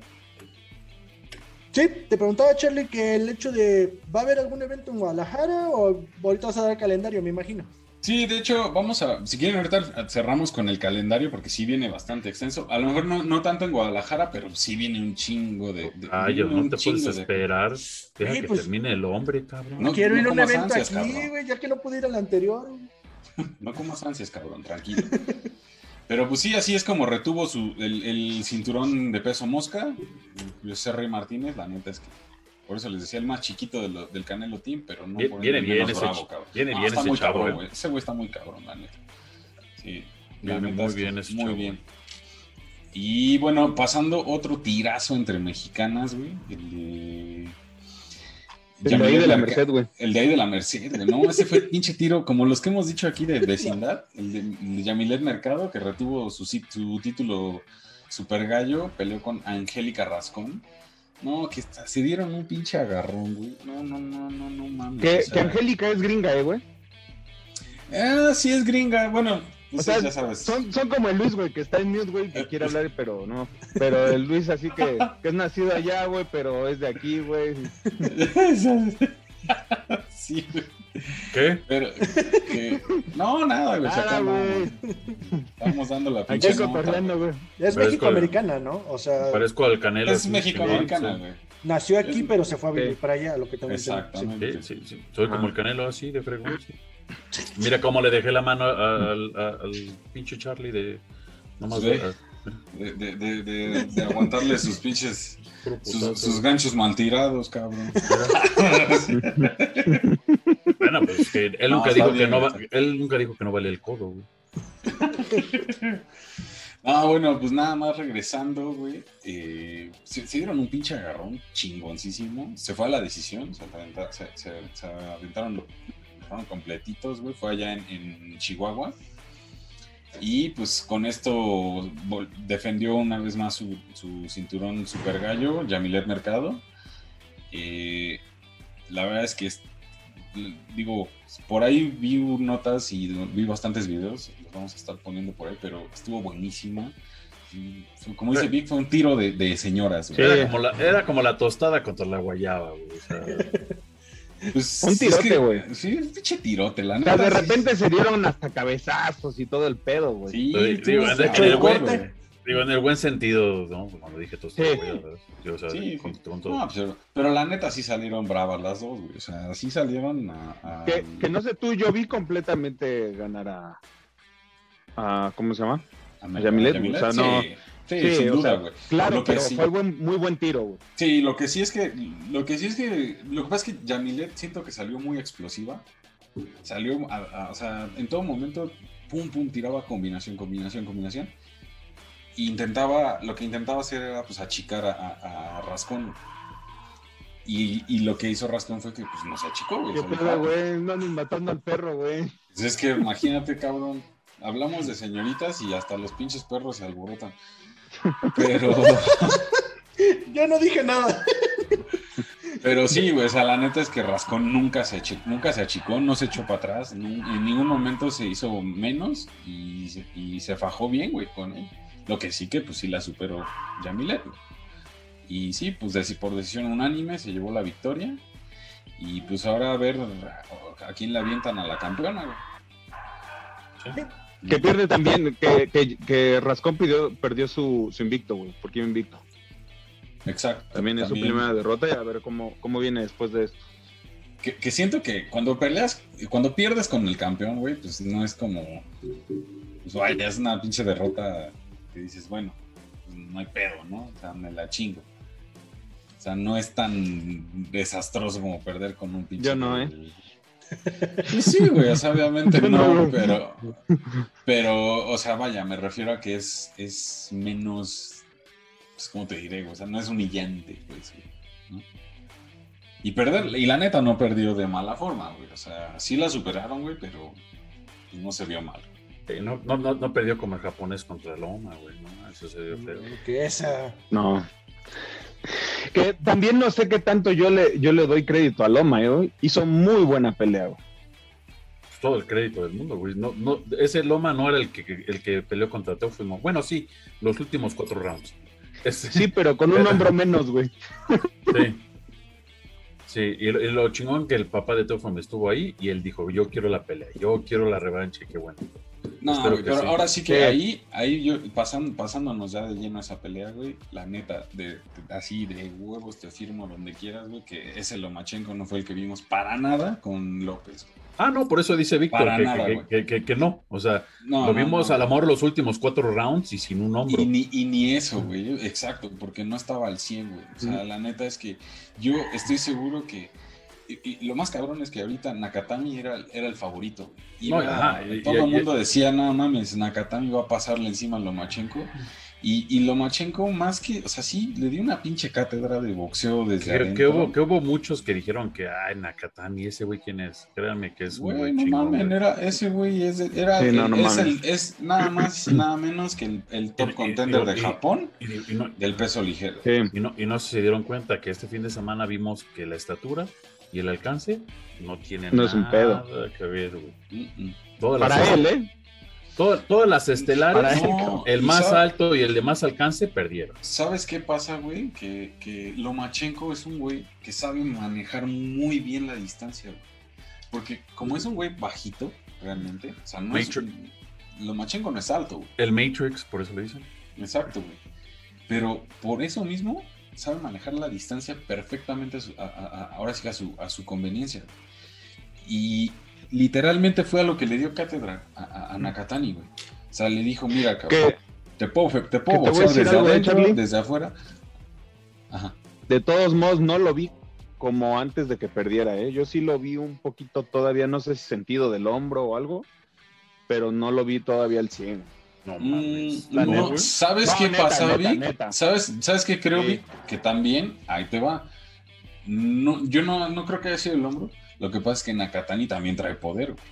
Sí, te preguntaba Charlie que el hecho de ¿va a haber algún evento en Guadalajara o ahorita vas a dar calendario, me imagino? Sí, de hecho, vamos a, si quieren ahorita cerramos con el calendario porque sí viene bastante extenso. A lo mejor no, no tanto en Guadalajara, pero sí viene un chingo de... de- Ay, un no te puedes de- esperar. Deja Sí, que pues- termine el hombre, cabrón. No, Quiero ir a un evento ansias, aquí, güey, ya que no pude ir al anterior. No comas ansias, cabrón, tranquilo. Pero pues sí, así es como retuvo su, el, el cinturón de peso mosca. José Rey Martínez, la neta es que... Por eso les decía el más chiquito de lo- del Canelo Team, pero no Bien- por viene el bien menos ese bravo, cabrón. viene No, bien está ese muy chavo, cabrón, güey. Ese güey está muy cabrón, la neta. Sí. la Viene neta muy bien ese Muy chavo, bien. Y bueno, pasando otro tirazo entre mexicanas, güey. El de. El de ahí de la Merced, güey. El de ahí de la Merced, güey. No, ese fue pinche tiro, como los que hemos dicho aquí de vecindad. El de, el de Yamilet Mercado, que retuvo su, su título Super Gallo, peleó con Angélica Rascón. No, que está- se dieron un pinche agarrón, güey. No, no, no, no, no mames. Que, o sea, que Angélica es gringa, eh, güey. Ah, sí es gringa. Bueno, O sea, ya sabes. son, son como el Luis, güey, que está en mute, güey, que quiere hablar, pero no. Pero el Luis así que, que es nacido allá, güey, pero es de aquí, güey. sí, güey. ¿Qué? Pero, que- no, nada, güey. Nada, güey. Estamos dando la pinche nota. güey. Es México-americana, ¿no? O sea, Parezco al Canelo. Es México-americana, sí, güey. nació aquí, es- pero se fue a vivir Sí. para allá, lo que tengo. Exactamente. Sí, sí, sí. Soy como Ah. el Canelo así, de fregón. Mira cómo le dejé la mano al, pinche Charlie de... Nomás Sí. De, de, de, de, de aguantarle sus pinches, sus, ganchos mal tirados, cabrón. Bueno, pues que él nunca dijo que no va- él nunca dijo que no vale el codo, güey. Ah, bueno, pues nada más regresando, güey. eh, se, se dieron un pinche agarrón chingoncísimo. Se fue a la decisión, se, se, aventaron, fueron completitos, güey. Fue allá en, en Chihuahua. Y pues con esto defendió una vez más su, su cinturón super gallo, Yamilet Mercado. Eh, la verdad es que, digo, por ahí vi notas y vi bastantes videos, los vamos a estar poniendo por ahí, pero estuvo buenísima. Como dice Vic, fue un tiro de, de señoras. güey. Era, como la, era como la tostada contra la guayaba, güey. o sea, Pues, Un es tirote, que- güey. Sí, un pinche tirote, la O sea, neta. de sí. repente se dieron hasta cabezazos y todo el pedo, güey. Sí, Digo, en el güey. corte. digo, en el buen sentido, ¿no? Cuando dije ¿verdad? Yo, o sea, Sí, con- con todo. No, pero, pero la neta sí salieron bravas las dos, güey. O sea, sí salieron a. a- Que, que no sé tú, yo vi completamente ganar a. a ¿Cómo se llama? a a Yamilet, o sea, no- Sí, sin duda, güey. Claro, Lo que pero sí- fue buen, muy buen tiro, güey. Sí, lo que sí es que. Lo que sí es que. Lo que pasa es que Yamilet siento que salió muy explosiva. Salió, a- a- o sea, en todo momento, pum, pum, tiraba combinación, combinación, combinación. E intentaba, lo que intentaba hacer era pues achicar a, a- Rascón. Y, y lo que hizo Rascón fue que pues no se achicó, güey. Qué pedo, güey. No, ni matando al perro, güey. Es que imagínate, cabrón. Hablamos de señoritas y hasta los pinches perros se alborotan. Pero, Yo no dije nada. pero sí, güey. O sea, la neta es que Rascón nunca se, nunca se achicó, no se echó para atrás. en ningún momento se hizo menos y, se- y se fajó bien, güey, con él. Lo que sí que, pues sí la superó Yamilet, güey. Y sí, pues deci- por decisión unánime se llevó la victoria. Y pues ahora a ver a quién le avientan a la campeona, güey. Que pierde también, que, que, que Rascón pidió, perdió su, su invicto, güey. ¿Por qué invicto? Exacto. También es su primera derrota y a ver cómo, cómo viene después de esto. que, que siento que cuando peleas, cuando pierdes con el campeón, güey, pues no es como. Pues vaya, es una pinche derrota que dices, bueno, pues no hay pedo, ¿no? O sea, me la chingo. O sea, no es tan desastroso como perder con un pinche. Yo no, ¿eh? sí, güey, o sea, obviamente no, pero. Pero, o sea, vaya, me refiero a que es, es menos. Pues, ¿cómo te diré, güey? O sea, no es humillante, pues, güey. ¿no? Y perder, y la neta no perdió de mala forma, güey. O sea, sí la superaron, güey, pero no se vio mal. No, no, no, no perdió como el japonés contra Loma, güey, ¿no? Eso se dio feo. Que esa. No. Que también no sé qué tanto yo le, yo le doy crédito a Loma, ¿eh. Hizo muy buena pelea, güey. Todo el crédito del mundo, güey. No, no, ese Loma no era el que, el que peleó contra Teófimo. Bueno, sí, los últimos cuatro rounds. Sí, pero con un hombro menos, güey. Sí. Sí, y lo, y lo chingón que el papá de Teófimo estuvo ahí y él dijo, yo quiero la pelea, yo quiero la revancha, qué bueno. No, güey, pero sí. ahora sí que Sí. ahí, ahí yo, pasan, pasándonos ya de lleno a esa pelea, güey, la neta, de, de- así de huevos te firmo donde quieras, güey, que ese Lomachenko no fue el que vimos para nada con López. güey. Ah, no, por eso dice Víctor que, nada, que- güey. que- que- que no. O sea, No, lo vimos no. al amor los últimos cuatro rounds y sin un hombro. Y ni, y ni eso, güey. Exacto, porque no estaba al 100, güey. O sea, la neta es que yo estoy seguro que. Y, y lo más cabrón es que ahorita Nakatami era, era el favorito. No, ajá, y- todo y- el mundo decía, no mames, Nakatami va a pasarle encima a Lomachenko. Y, y Lomachenko, más que. O sea, sí, le dio una pinche cátedra de boxeo desde Que, que hubo, que hubo muchos que dijeron que, ay, Nakatani, ese güey, ¿quién es? Créanme que es un Güey, no chingón, mames, güey. era, ese güey es, era, Sí, no, no es, el- es nada más y nada menos que el, top contender de y- Japón Y, y no, del peso ligero. Sí. y no- y no se dieron cuenta que este fin de semana vimos que la estatura y el alcance no tienen No es un pedo. nada que ver, güey. Mm, mm. Todas las, Para él, ¿eh? todas, todas las estelares, Para. No, el más sabe- alto y el de más alcance perdieron. ¿Sabes qué pasa, güey? Que, que Lomachenko es un güey que sabe manejar muy bien la distancia, güey. Porque como es un güey bajito, realmente, o sea, no es... Lomachenko no es alto, güey. El Matrix, por eso le dicen. Exacto, güey. Pero por eso mismo sabe manejar la distancia perfectamente, a su- a- a- a- ahora sí que a su, a su conveniencia. Y literalmente fue a lo que le dio cátedra a, Nakatani, güey. O sea, le dijo, mira, cabrón, Que te puedo, te puedo te boxear decir desde algo, ¿eh, adentro, Charlie? desde afuera. Ajá. de todos modos no lo vi como antes de que perdiera, ¿eh? Yo sí lo vi un poquito todavía, no sé si sentido del hombro o algo, pero no lo vi todavía al 100. No Mm, mames. no, neta. ¿Sabes No, qué neta, pasa, neta, Vic? neta. ¿Sabes, ¿Sabes qué creo, Sí. Vic? Que también, ahí te va. No, yo no, no creo que haya sido el hombro. Lo que pasa es que Nakatani también trae poder. güey.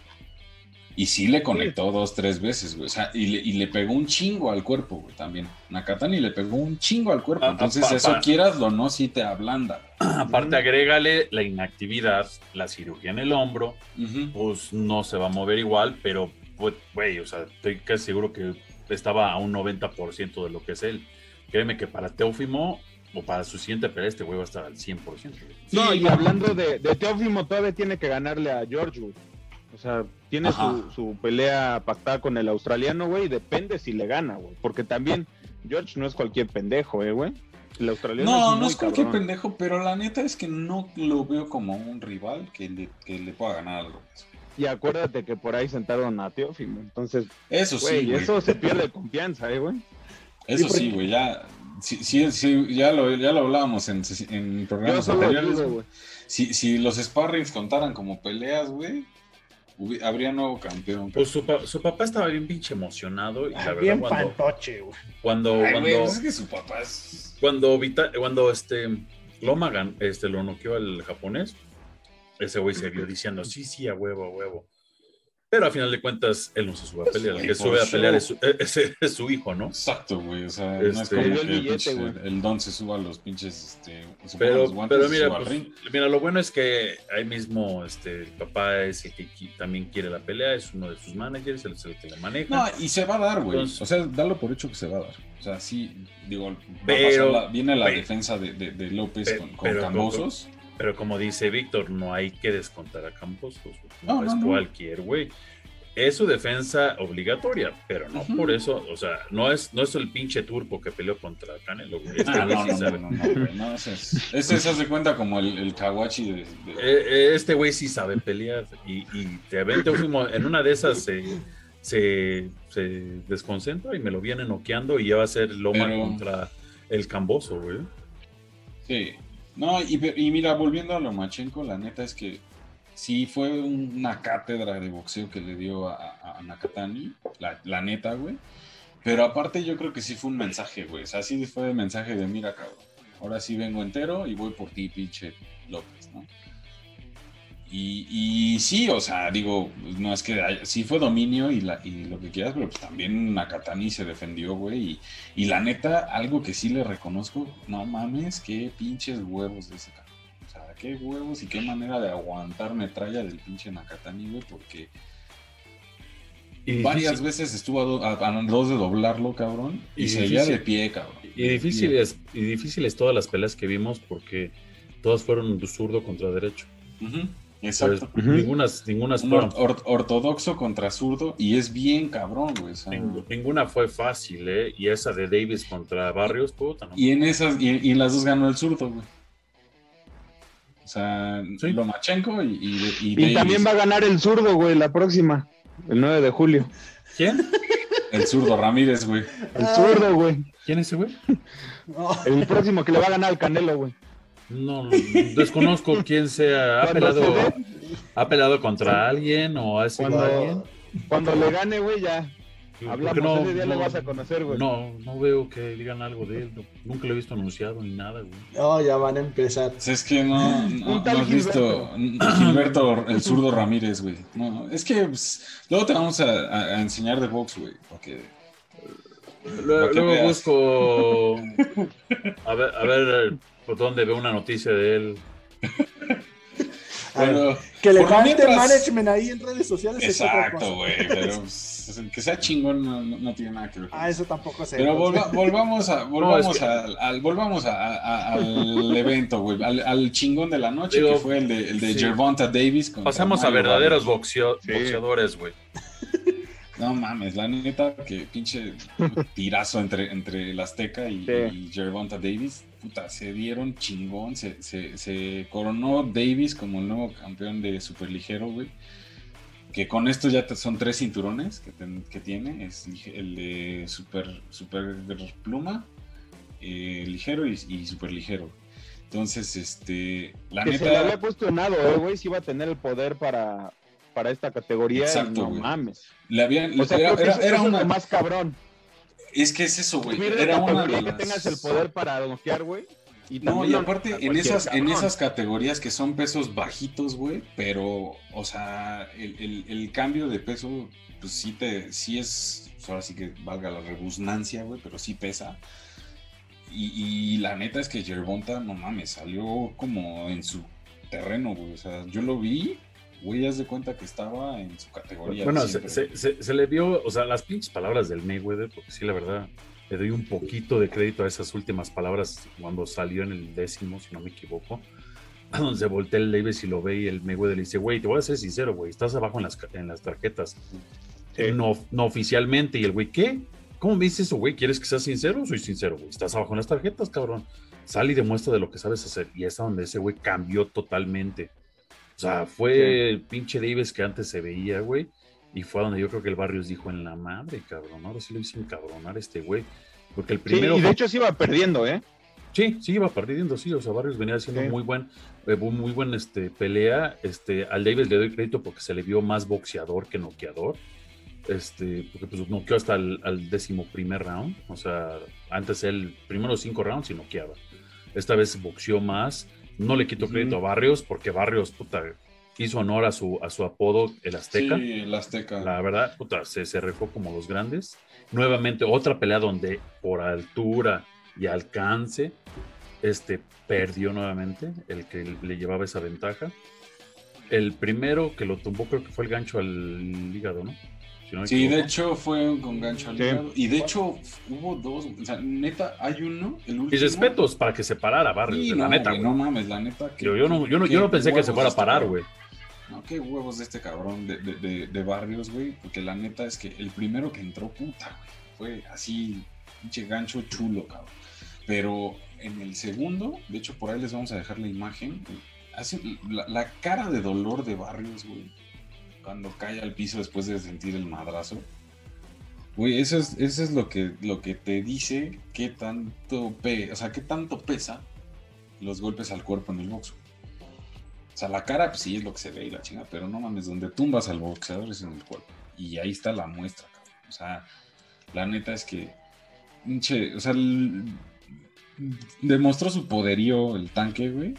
Y sí le conectó dos, tres veces, güey. O sea, y le, y le pegó un chingo al cuerpo, güey, también. Nakatani le pegó un chingo al cuerpo. Ah, Entonces, ah, eso pa- quieras o no, sí te ablanda. Aparte, agrégale la inactividad, la cirugía en el hombro, pues no se va a mover igual, pero, güey, o sea, estoy casi seguro que estaba a un 90% de lo que es él. Créeme que para Teófimo o para su siguiente pelea, este güey va a estar al 100%. güey. No, y hablando de, de Teófimo, todavía tiene que ganarle a George, güey. O sea, tiene su, su pelea pactada con el australiano, güey, y depende si le gana, güey. Porque también George no es cualquier pendejo, eh, güey. El australiano No, no es cualquier cabrón. pendejo, pero la neta es que no lo veo como un rival que le, que le pueda ganar algo. Y acuérdate que por ahí sentaron a Teófimo. Entonces, Eso güey, sí, güey. eso se pierde confianza, eh, güey. Eso Sí, sí, güey, ya. Sí, sí, sí, ya, lo, ya lo hablábamos en, en programas anteriores. digo. Si, si los sparrings contaran como peleas, güey, habría nuevo campeón. Pues su, pa- su papá estaba bien pinche emocionado y la verdad Bien cuando, pantoche, güey. cuando, Ay, cuando, güey, es que su papá es. cuando, Vita- cuando este Loma gan- este, lo noqueó al japonés, ese güey se vio diciendo, sí, sí, a huevo, a huevo. Pero a final de cuentas, él no se sube a pelear. El que sube a pelear es su, es- es su hijo, ¿no? Exacto, güey. O sea, no es Este- como Dio que el el, billete, pinche- el don se suba a los pinches. Este, Pero, los guantes pero y mira, pues, mira, lo bueno es que ahí mismo este, el papá es el que también quiere la pelea, es uno de sus managers, él es el que la maneja. No, y se va a dar, güey. O sea, dalo por hecho que se va a dar. O sea, sí, digo, va a Pero- pasar la- viene la pero- defensa de, de- de López Pe- con, con pero- Cambosos. Pero como dice Víctor, no hay que descontar a Campos, pues, No, no, es no, cualquier güey. Es su defensa obligatoria, pero no por eso, o sea, no es, no es el pinche turco que peleó contra Canelo, güey. Este Ah, güey no, sí no, sabe. no, no, no, güey, no, ese es- ese se hace cuenta como el, el Kawachi de, de- Eh, eh, Este güey sí sabe pelear y, y de repente fuimos- en una de esas se, se, se desconcentra y me lo viene noqueando y ya va a ser Loma Pero- contra el Camboso, güey. Sí. No, y, y mira, volviendo a Lomachenko, la neta es que sí fue una cátedra de boxeo que le dio a, a- Nakatani, la, la neta, güey. Pero aparte yo creo que sí fue un mensaje, güey. O sea, sí fue el mensaje de, mira, cabrón, ahora sí vengo entero y voy por ti, pinche López, ¿no? Y, y sí, o sea, digo, no es que haya- sí fue dominio y, la, y lo que quieras, pero pues también Nakatani se defendió, güey. Y, y la neta, algo que sí le reconozco, no mames, qué pinches huevos de ese cabrón. O sea, qué huevos y qué manera de aguantar metralla del pinche Nakatani, güey, porque Y varias veces estuvo a, do- a- a dos de doblarlo, cabrón, y, Y seguía de pie, cabrón. y difíciles, y difíciles todas las peleas que vimos porque todas fueron zurdo contra derecho. Pues, exacto. Fueron- or- or- ortodoxo contra zurdo, y es bien cabrón, güey. o sea, ning- ninguna fue fácil, ¿eh? Y esa de Davis contra Barrios, puta, ¿no? Y en esas, y, y en las dos ganó el zurdo, güey. O sea, Sí. Lomachenko y, y, y Y Davis. también va a ganar el zurdo, güey, la próxima. El 9 de julio. ¿Quién? El zurdo Ramírez, güey. El zurdo, güey. ¿Quién es ese güey? No, El próximo que le va a ganar al Canelo, güey. No, no, desconozco quién sea. ¿Ha Cuando se ¿Ha peleado contra alguien o ha sido alguien? Cuando, cuando le gane, güey, ya. ¿Por Hablamos, no- ese día le no- vas a conocer, güey. No, no veo que digan algo de él. no- nunca lo he visto anunciado ni nada, güey. no, ya van a empezar. Pues es que no, no, has visto Gilberto. El zurdo Ramírez, güey. No, es que pues, luego te vamos a, a- a enseñar de box, güey. Porque Luego, luego busco a ver, a ver por dónde veo una noticia de él. Que le falte mientras- management ahí en redes sociales Exacto, güey. Pero pues, que sea chingón no, no- tiene nada que ver. Ah, eso tampoco sé. Pero volva- volvamos a, volvamos es que- al, al- volvamos a- a- al evento, güey, al, al chingón de la noche Digo, que fue el de, el de sí. Gervonta Davis. Pasamos a verdaderos boxeo- Sí. boxeadores, güey. No mames, la neta que pinche tirazo entre, entre el Azteca y, Sí. y Gervonta Davis. Puta, se dieron chingón, se, se, se coronó Davis como el nuevo campeón de superligero, güey. Que con esto ya son tres cinturones que, ten- que tiene. Es el de super, super pluma, eh, ligero y, y super ligero. Entonces, este, la que se le neta, había cuestionado, eh, güey, si iba a tener el poder para, para esta categoría. Exacto, no mames. le habían, O sea, era, era- era una, más cabrón. es que es eso, güey. Era una de que tengas el poder para noquear, güey. Y No, y aparte en esas, en esas categorías que son pesos bajitos, güey, pero, o sea, el, el- el cambio de peso, pues sí te, sí es, pues ahora sí que valga la rebusnancia, güey, pero sí pesa. Y, y la neta es que Yerbonta, no mames, salió como en su terreno, güey. O sea, yo lo vi, güey, haz de cuenta que estaba en su categoría. Bueno, se, siempre. se- se- se le vio, o sea, las pinches palabras del Mayweather, porque sí, la verdad, le doy un poquito de crédito a esas últimas palabras cuando salió en el décimo, si no me equivoco, donde se voltea el Davis y lo ve y el Mayweather le dice, güey, te voy a ser sincero, güey, estás abajo en las, en las tarjetas, Sí. no, no oficialmente, y el güey, ¿qué? ¿Cómo me dices eso, güey? ¿Quieres que sea sincero? Soy sincero, güey, estás abajo en las tarjetas, cabrón. Sal y demuestra de lo que sabes hacer, y es donde ese güey cambió totalmente. O sea, fue el pinche Davis que antes se veía, güey. Y fue a donde yo creo que el Barrios dijo en la madre, cabrón. Ahora sí lo hice encabronar este güey. Porque el Sí, primero. y de hecho se iba perdiendo, ¿eh? Sí, sí, iba perdiendo, sí. O sea, Barrios venía haciendo Sí. muy buen, eh, muy buen este, pelea. Este, al Davis le doy crédito porque se le vio más boxeador que noqueador. Este, porque pues noqueó hasta el al décimo primer round. O sea, antes él, primero cinco rounds y noqueaba. Esta vez boxeó más. No le quito crédito a Barrios porque Barrios, puta, hizo honor a su, a su apodo, el Azteca. Sí, el Azteca. La verdad, puta, se, se como los grandes. Nuevamente, otra pelea donde por altura y alcance, este perdió nuevamente el que le llevaba esa ventaja. El primero que lo tumbó, creo que fue el gancho al hígado, ¿no? Si no me Sí, de hecho fue con gancho al hígado. Y de hecho hubo dos. O sea, neta, hay uno, el último. Y respetos para que se parara Barrios, Sí, la no, neta, güey, güey. no mames, la neta. que- Yo, yo no, yo, no, yo no pensé que se fuera a este parar, güey. No, qué huevos de este cabrón de, de, de- de Barrios, güey. Porque la neta es que el primero que entró, puta, güey. Fue así, pinche gancho chulo, cabrón. Pero en el segundo, de hecho, por ahí les vamos a dejar la imagen. güey, Hace la, la cara de dolor de Barrios, güey. Cuando cae al piso después de sentir el madrazo. Güey, eso es, eso es lo que, lo que te dice qué tanto pe, o sea, qué tanto pesa los golpes al cuerpo en el box. O sea, la cara pues, sí es lo que se ve y la chinga, pero no mames, donde tumbas al boxeador es en el cuerpo. Y ahí está la muestra, cabrón. O sea, la neta es que, pinche, o sea, demostró su poderío el tanque, güey.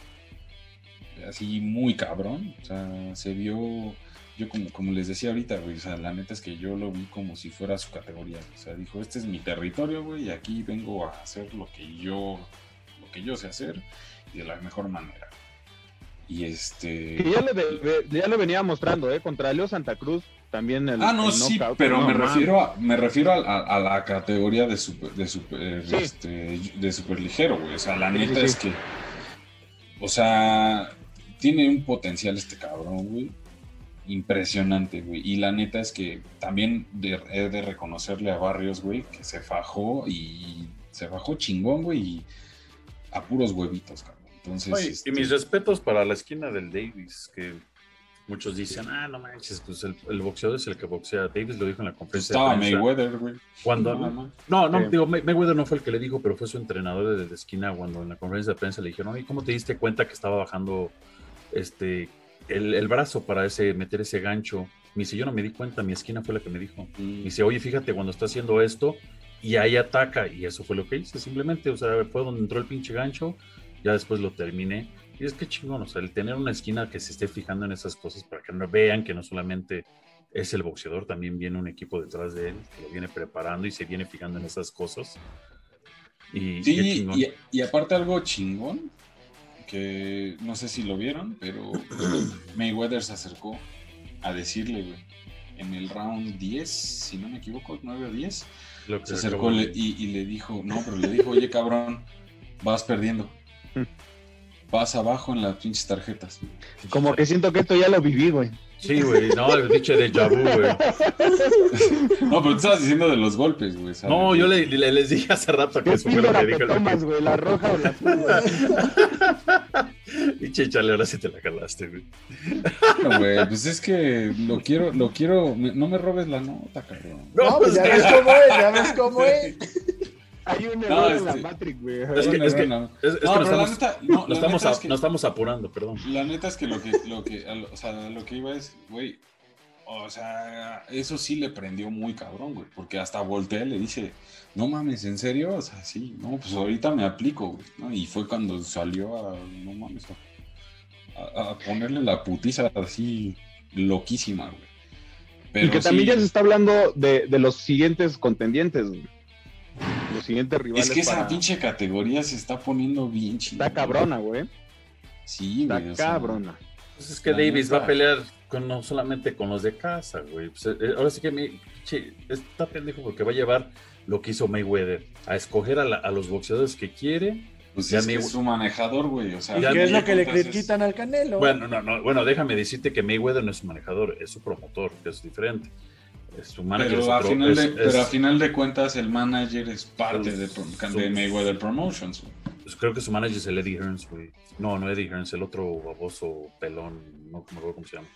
Así muy cabrón. O sea, se vio, yo como, como les decía ahorita, güey, o sea, la neta es que yo lo vi como si fuera su categoría. O sea, dijo, este es mi territorio, güey, y aquí vengo a hacer lo que yo, lo que yo sé hacer y de la mejor manera. Y este... Que ya lo, de- ya lo venía mostrando, ¿eh? Contra Leo Santa Cruz también el. Ah, no, el sí, knockout, pero no me refiero a, me refiero a, a- a la categoría de super, de super, Sí. este, de super ligero, güey. O sea, la neta sí, es que, o sea, tiene un potencial este cabrón, güey. Impresionante, güey. Y la neta es que también de- he de reconocerle a Barrios, güey, que se fajó y se fajó chingón, güey, y a puros huevitos, cabrón. Entonces, Oye, este, Y mis respetos para la esquina del Davis, que muchos dicen, ah, no manches, pues el, el boxeador es el que boxea. Davis lo dijo en la pues conferencia estaba de prensa. Mayweather, güey. Cuando, no, no, digo, May- Mayweather no fue el que le dijo, pero fue su entrenador de la esquina cuando en la conferencia de prensa le dijeron, ¿y cómo te diste cuenta que estaba bajando este el, el brazo para ese meter ese gancho? Me dice, yo no me di cuenta, mi esquina fue la que me dijo. Me Mm. dice, oye, fíjate, cuando está haciendo esto, y ahí ataca, y eso fue lo que hice, simplemente, o sea, fue donde entró el pinche gancho, ya después lo terminé. Y es que chingón, o sea, el tener una esquina que se esté fijando en esas cosas para que no vean que no solamente es el boxeador, también viene un equipo detrás de él que lo viene preparando y se viene fijando en esas cosas. Sí, y, y aparte algo chingón, que no sé si lo vieron, pero Mayweather se acercó a decirle, güey, en el round 10, si no me equivoco, 9 o 10, Lo que se acercó le- y, y le dijo, no, pero le dijo, oye cabrón, vas perdiendo. Vas abajo en las pinches tarjetas. Como que siento que esto ya lo viví, güey. Sí, güey, no, el pinche de vu, güey. No, pero tú estabas diciendo de los golpes, güey. ¿sabes? No, yo le, le- les dije hace rato que ¿Qué eso fue lo que dije. tomas, güey? ¿La roja o la azul, güey? Pinche chale, ahora sí te la jalaste, güey. No, güey, pues es que lo quiero, lo quiero, no me robes la nota, cabrón. No, pues ya ves cómo es, ya ves cómo es. Hay un No, error en la Matrix, güey. Es que- No, es que- no, Es, es no, que la estamos, neta, no, nos la estamos, neta a- es que- nos estamos apurando, perdón. La neta es que lo que, lo que, a lo- o sea, lo que iba es, güey, o sea, eso sí le prendió muy cabrón, güey, porque hasta voltea y le dice, no mames, ¿en serio? O sea, sí, no, pues ahorita me aplico, güey, ¿no? Y fue cuando salió a, no mames, a, a ponerle la putiza así loquísima, güey. Pero y que también ya se está hablando de, de los siguientes contendientes, güey. Los siguientes rivales. Es que esa para- pinche categoría se está poniendo bien chida. Está cabrona, güey. Sí, Está güey. o sea, cabrona. Pues es que La Davis va a pelear con, no solamente con los de casa, güey. Pues, eh, ahora sí que mi, che, está pendejo porque va a llevar lo que hizo Mayweather, a escoger a, la- a los boxeadores que quiere. Pues Ya es, que May- es su manejador, güey. O sea, ¿Y Ya qué es lo que le es- quitan al Canelo? Bueno, no, no, bueno, déjame decirte que Mayweather no es su manejador, es su promotor, que es diferente. Es su manager. es Pero a, otro- final de, es- pero es- a final de cuentas, el manager es parte de, Mayweather Promotions. güey. pues creo que su manager es el Eddie Hearns, güey. No, no Eddie Hearns, el otro baboso pelón, no me acuerdo cómo se llama.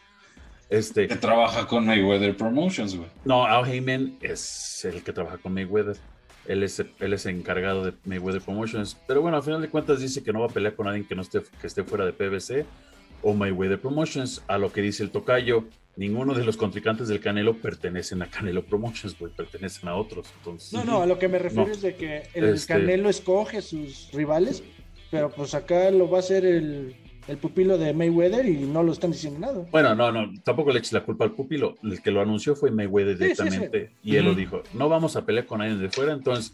Este, Que trabaja con Mayweather Promotions, güey. No, Al Heyman es el que trabaja con Mayweather. Él es, él es encargado de Mayweather Promotions. Pero bueno, al final de cuentas dice que no va a pelear con alguien que no esté, que esté fuera de PBC o Mayweather Promotions. A lo que dice el tocayo, ninguno de los contrincantes del Canelo pertenecen a Canelo Promotions, güey, pertenecen a otros. Entonces, No, no, a lo que me refiero No. es de que el Este- Canelo escoge sus rivales, pero pues acá lo va a hacer el, el pupilo de Mayweather y no lo están diciendo nada. Bueno, no, no, tampoco le eches la culpa al pupilo. El que lo anunció fue Mayweather Sí, sí, sí. directamente y él lo dijo. No vamos a pelear con nadie de fuera. Entonces,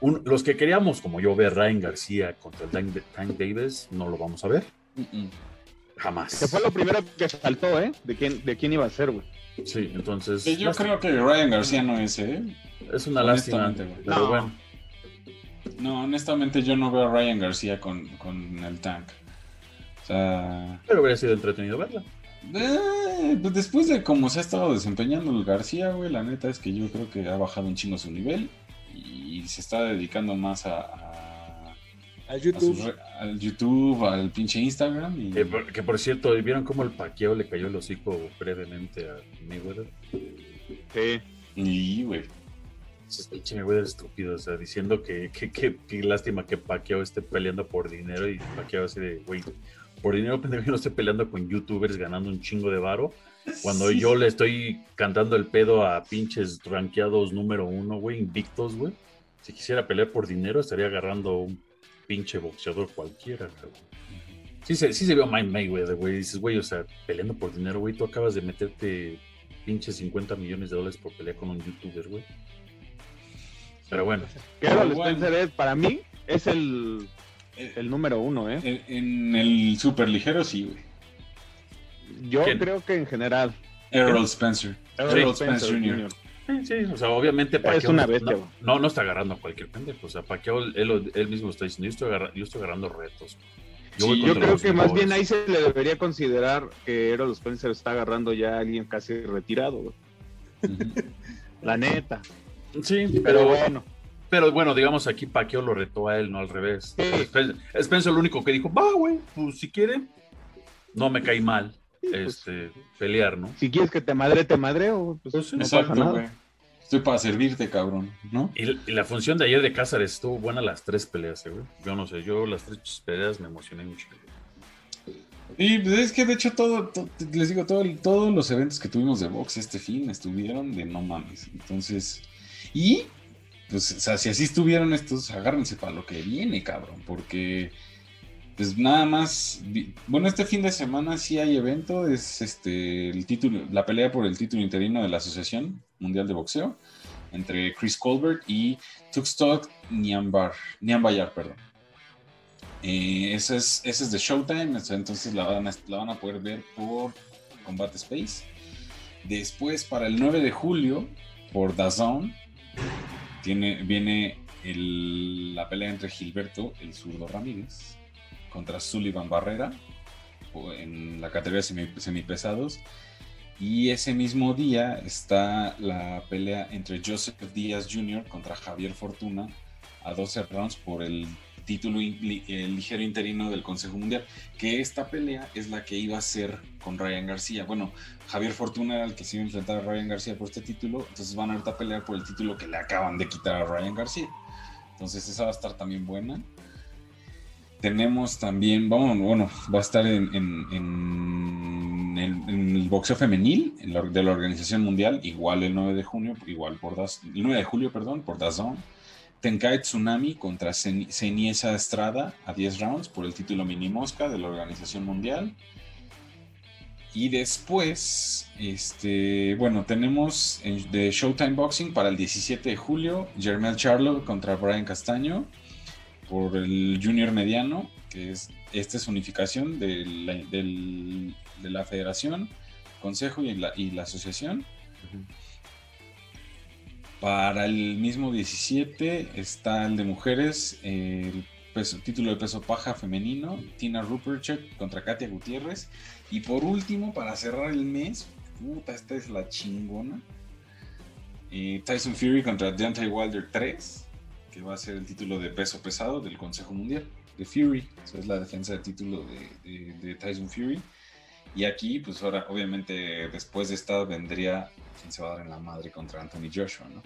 un- los que queríamos, como yo, ver Ryan García contra el Tank, Tank Davis, no lo vamos a ver. Jamás. Que fue lo primero que faltó, ¿eh? De quién, de quién iba a ser, güey. Sí, entonces. Que yo lástima. creo que Ryan García no es, ¿eh? Es una lástima. Pero No. bueno. No, honestamente yo no veo a Ryan García con, con el tank. Sea, Pero hubiera sido entretenido verla. eh, pues después de cómo se ha estado desempeñando el García, güey, la neta es que yo creo que ha bajado un chingo su nivel y se está dedicando más a, al YouTube, al pinche Instagram y Que por, que por cierto, ¿vieron cómo el paqueo le cayó el hocico brevemente a Mayweather? Sí. y, güey. Ese pinche Mayweather estúpido, o sea, diciendo que, que lástima que Pacquiao esté peleando por dinero y Pacquiao así de, güey, por dinero pendejo yo no estoy peleando con youtubers ganando un chingo de varo, cuando yo le estoy cantando el pedo a pinches rankeados número uno, güey, invictos, güey. Si quisiera pelear por dinero estaría agarrando un pinche boxeador cualquiera, cabrón. Sí se, sí se vio May- Mayweather, güey, dices, güey, o sea, peleando por dinero, güey, tú acabas de meterte pinches 50 millones de dólares por pelear con un youtuber, güey. Pero bueno. Errol Bueno. Spencer es, para mí, es el, el número uno, ¿eh? En, en el super ligero sí, güey. Yo ¿Quién? creo que en general. Errol Spencer. Errol Spencer Jr. Sí, sí, o sea, obviamente Pacquiao una no- bestia, no, güey. no, no está agarrando a cualquier pendejo. O sea, Pacquiao, él, él mismo lo está diciendo, yo estoy, agarra- yo estoy agarrando retos. Sí, Yo creo que más bien ahí se le debería considerar que Errol Spencer está agarrando ya a alguien casi retirado, güey. La neta. Sí, Pero pero, bueno. Pero bueno, digamos aquí Pacquiao lo retó a él, no al revés. Spencer, Spencer lo único que dijo, va, güey, pues si quiere, no me cae mal pues. este, pelear, ¿no? Si quieres que te madre, te madreo, pues, Pues sí. no pasa Exacto, nada. güey. Estoy para servirte, cabrón, ¿no? Y, y la función de ayer de Cáceres estuvo buena las tres peleas, eh, güey. Yo no sé, yo las tres peleas me emocioné mucho. Y pues, es que de hecho todo, to- les digo, todo, el- todos los eventos que tuvimos de box este fin estuvieron de no mames. Entonces, y pues, o si así estuvieron estos, agárrense para lo que viene, cabrón, porque pues nada más, bueno, este fin de semana sí hay evento, es este el título, la pelea por el título interino de la Asociación Mundial de Boxeo entre Chris Colbert y Tuxtok Niambar, Niambayar, perdón. Eh, ese, es, ese es de Showtime, entonces la van, a, la van a poder ver por Combate Space. Después, para el 9 de julio, por DAZN, viene la pelea entre Gilberto, el zurdo Ramírez, contra Sullivan Barrera, en la categoría semi- semipesados. Y ese mismo día está la pelea entre Joseph Díaz Jr. contra Javier Fortuna a 12 rounds por el título el ligero interino del Consejo Mundial, que esta pelea es la que iba a ser con Ryan García. Bueno, Javier Fortuna era el que se iba a enfrentar a Ryan García por este título, entonces van a ahorita a pelear por el título que le acaban de quitar a Ryan García. Entonces esa va a estar también buena. tenemos también, vamos, bueno, va a estar en, en, el, boxeo femenil de la Organización Mundial, igual el 9 de junio, igual por Daz- el 9 de julio, perdón, por DAZN. Tenkai Tsunami contra Ceniesa Estrada a 10 rounds por el título mini mosca de la Organización Mundial. Y después, este, bueno, tenemos en- de Showtime Boxing para el 17 de julio, Jermel Charlo contra Brian Castaño por el Junior Mediano, que es esta es unificación de la, de la federación, consejo y la, y la asociación. Para el mismo 17 está el de mujeres, el título de peso paja femenino, Tina Ruperchek contra Katia Gutiérrez. Y por último, para cerrar el mes, puta, esta es la chingona. eh, Tyson Fury contra Deontay Wilder 3, que va a ser el título de peso pesado del Consejo Mundial de Fury. Eso es la defensa de título de, de- de Tyson Fury. Y aquí, pues ahora, obviamente, después de esta vendría quien se va a dar en la madre contra Anthony Joshua, ¿no?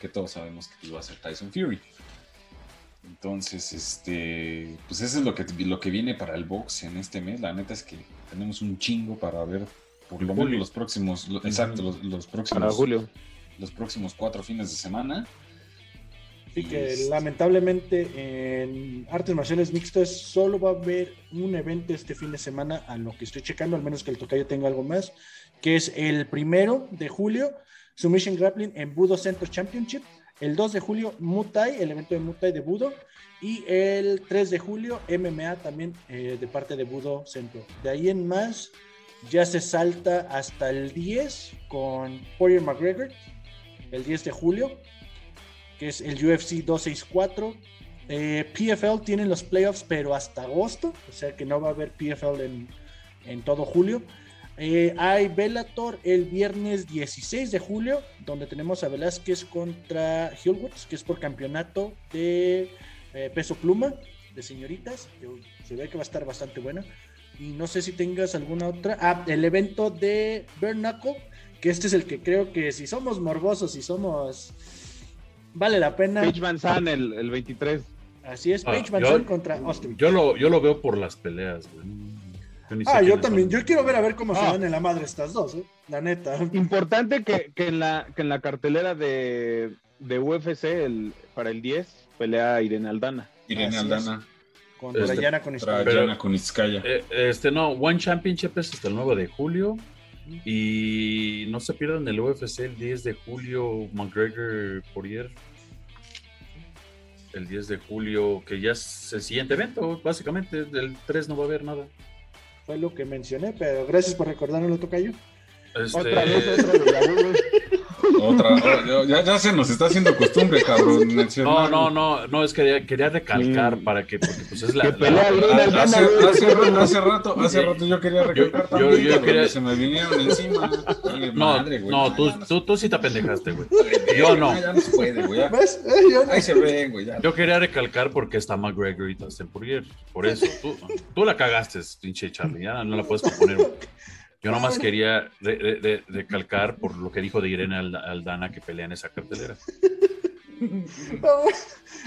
Que todos sabemos que va a ser Tyson Fury. Entonces, este, pues eso es lo que, lo que viene para el box en este mes. La neta es que tenemos un chingo para ver por lo menos Julio. los próximos, lo- exacto, los, los Para próximos, Julio. los próximos cuatro fines de semana. Así Y que es- lamentablemente en artes marciales mixtas solo va a haber un evento este fin de semana, a lo que estoy checando, al menos que el tocayo tenga algo más, que es el primero de julio, Submission Grappling en Budo Center Championship. El 2 de julio, Muay, el evento de Muay de Budo. Y el 3 de julio, MMA también eh, de parte de Budo Centro. De ahí en más, ya se salta hasta el 10 con Poirier McGregor, el 10 de julio que es el UFC 264. Eh, PFL tienen los playoffs, pero hasta agosto, o sea que no va a haber PFL en, en todo julio. Eh, hay Bellator el viernes 16 de julio, donde tenemos a Velázquez contra Hillwoods, que es por campeonato de eh, peso pluma de señoritas. que se ve que va a estar bastante buena. Y no sé si tengas alguna otra. Ah, el evento de Bernacle, que este es el que creo que si somos morbosos, si somos. Vale la pena. Paige Van Zandt, el, el 23. Así es, Ah, Paige Van Zandt contra Austin. Yo lo, yo lo veo por las peleas, güey. Yo ni sé ah, yo también. son. Yo quiero ver a ver cómo se Ah. dan en la madre estas dos, ¿eh? La neta. Importante que, que en la, que en la cartelera de, de UFC el, para el 10 pelea Irene Aldana. Irene Así es. Aldana Contra Este, Yana. Eh, este, no, One Championship es hasta el 9 de julio. Y no se pierdan el UFC el 10 de julio, McGregor Poirier. El 10 de julio, que ya es el siguiente evento, básicamente. El 3 no va a haber nada. Fue lo que mencioné, pero gracias por recordármelo, Tocayo. Este, Otra vez, otra güey. Otra, oh, ya, ya se nos está haciendo costumbre, cabrón. No, no, no, no, es que quería, quería recalcar Mm. para que, porque pues es la. Pelea Hace, rato, hace rato, hace rato yo quería recalcar Yo- yo- también, yo cabrón, quería- se me vinieron encima. Vale, no, madre, güey. no, tú, tú, tú sí te pendejaste, güey. yo no. Ya no se puede, güey. ya. ¿Ves? Eh, yo no. Ahí se ven, güey. ya. Yo quería recalcar porque está McGregor y Poirier. Por eso, tú, tú la cagaste, pinche Charlie. Ya no la puedes componer. güey. Yo nomás quería re- re- re- recalcar por lo que dijo de Irene Ald- Aldana que pelea en esa cartelera.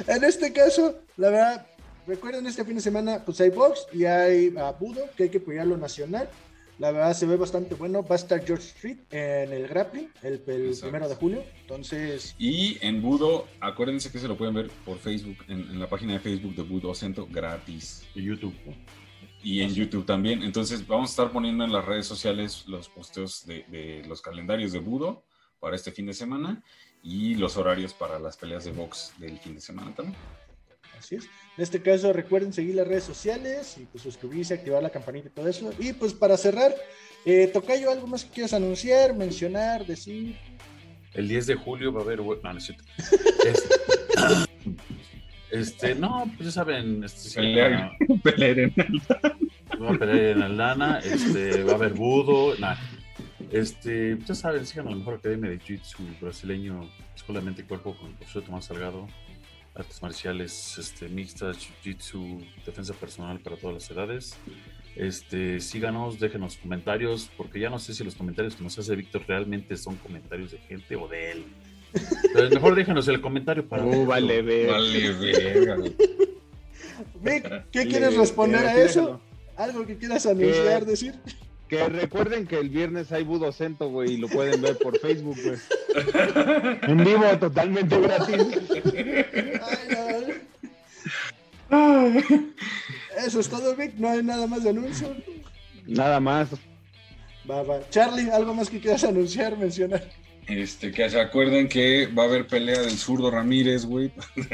en este caso, la verdad, recuerden este fin de semana, pues hay box y hay Budo, que hay que apoyar lo nacional. La verdad se ve bastante bueno. Va a estar George Street en el grappling el, primero de julio. Entonces, Y en Budo, acuérdense que se lo pueden ver por Facebook, en, en la página de Facebook de Budo Centro, gratis. Y YouTube. Y en YouTube también. Entonces vamos a estar poniendo en las redes sociales los posteos de, de los calendarios de Budo para este fin de semana y los horarios para las peleas de box del fin de semana también. Así es. En este caso, recuerden seguir las redes sociales y pues suscribirse, activar la campanita y todo eso. Y pues para cerrar, eh, Tocayo, ¿algo más que quieras anunciar, mencionar, decir? El 10 de julio va a haber. No, no es cierto. Este, no, pues ya saben. Este, sí, Pelear. no, Pelear en va a pelear en Aldana. Este, va a haber Budo. Nah. Este, ya saben, sigan a la mejor academia de Jiu-Jitsu brasileño, Escuela de Mente y Cuerpo con el profesor Tomás Salgado. Artes marciales este, mixtas, Jiu-Jitsu, defensa personal para todas las edades. Este, síganos, déjenos comentarios, porque ya no sé si los comentarios que nos hace Víctor realmente son comentarios de gente o de él. Mejor déjenos el comentario para. Uh, vale, ver. Vale, verga. Vic, ¿qué quieres responder a eso? ¿Algo que quieras anunciar, decir? Que recuerden que el viernes hay Budocento, güey, y lo pueden ver por Facebook, güey. en vivo, totalmente gratis. Eso es todo, Vic. No hay nada más de anuncio. Nada más. Va, va. Charlie, ¿algo más que quieras anunciar, mencionar? Este, que se acuerden que va a haber pelea del zurdo Ramírez, güey.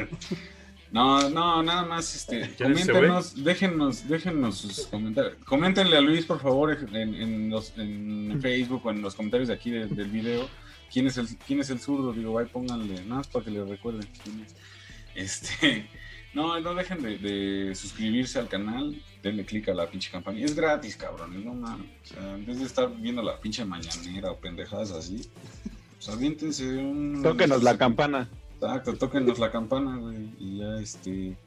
No, no, nada más, este, coméntenos, déjennos, déjennos sus comentarios. Coméntenle a Luis, por favor, en, en, los, en Facebook o en los comentarios de aquí del video, quién es el, quién es el zurdo, digo, vaya, pónganle, nada más para que le recuerden quién es. Este, no, no dejen de, suscribirse al canal, denle click a la pinche campaña. Es gratis, cabrones, no mames. O sea, en vez de estar viendo la pinche mañanera o pendejadas así, pues aviéntense un. Tóquenos la campana. Exacto, tóquenos la campana, güey. Y ya, este.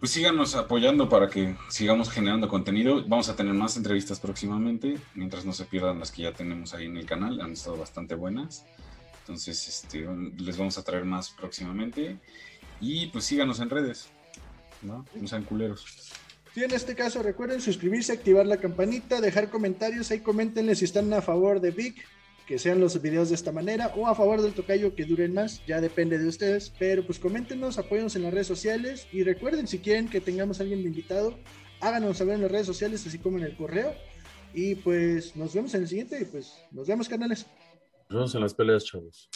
Pues síganos apoyando para que sigamos generando contenido. Vamos a tener más entrevistas próximamente, mientras no se pierdan las que ya tenemos ahí en el canal. Han estado bastante buenas. Entonces, este, les vamos a traer más próximamente. Y pues síganos en redes, ¿no? No sean culeros. Sí, en este caso recuerden suscribirse, activar la campanita, dejar comentarios. Ahí coméntenle si están a favor de Vic que sean los videos de esta manera o a favor del tocayo que duren más, ya depende de ustedes, pero pues coméntenos, apóyennos en las redes sociales y recuerden si quieren que tengamos a alguien de invitado, háganos saber en las redes sociales así como en el correo y pues nos vemos en el siguiente y pues nos vemos canales. Nos vemos en las peleas, chavos.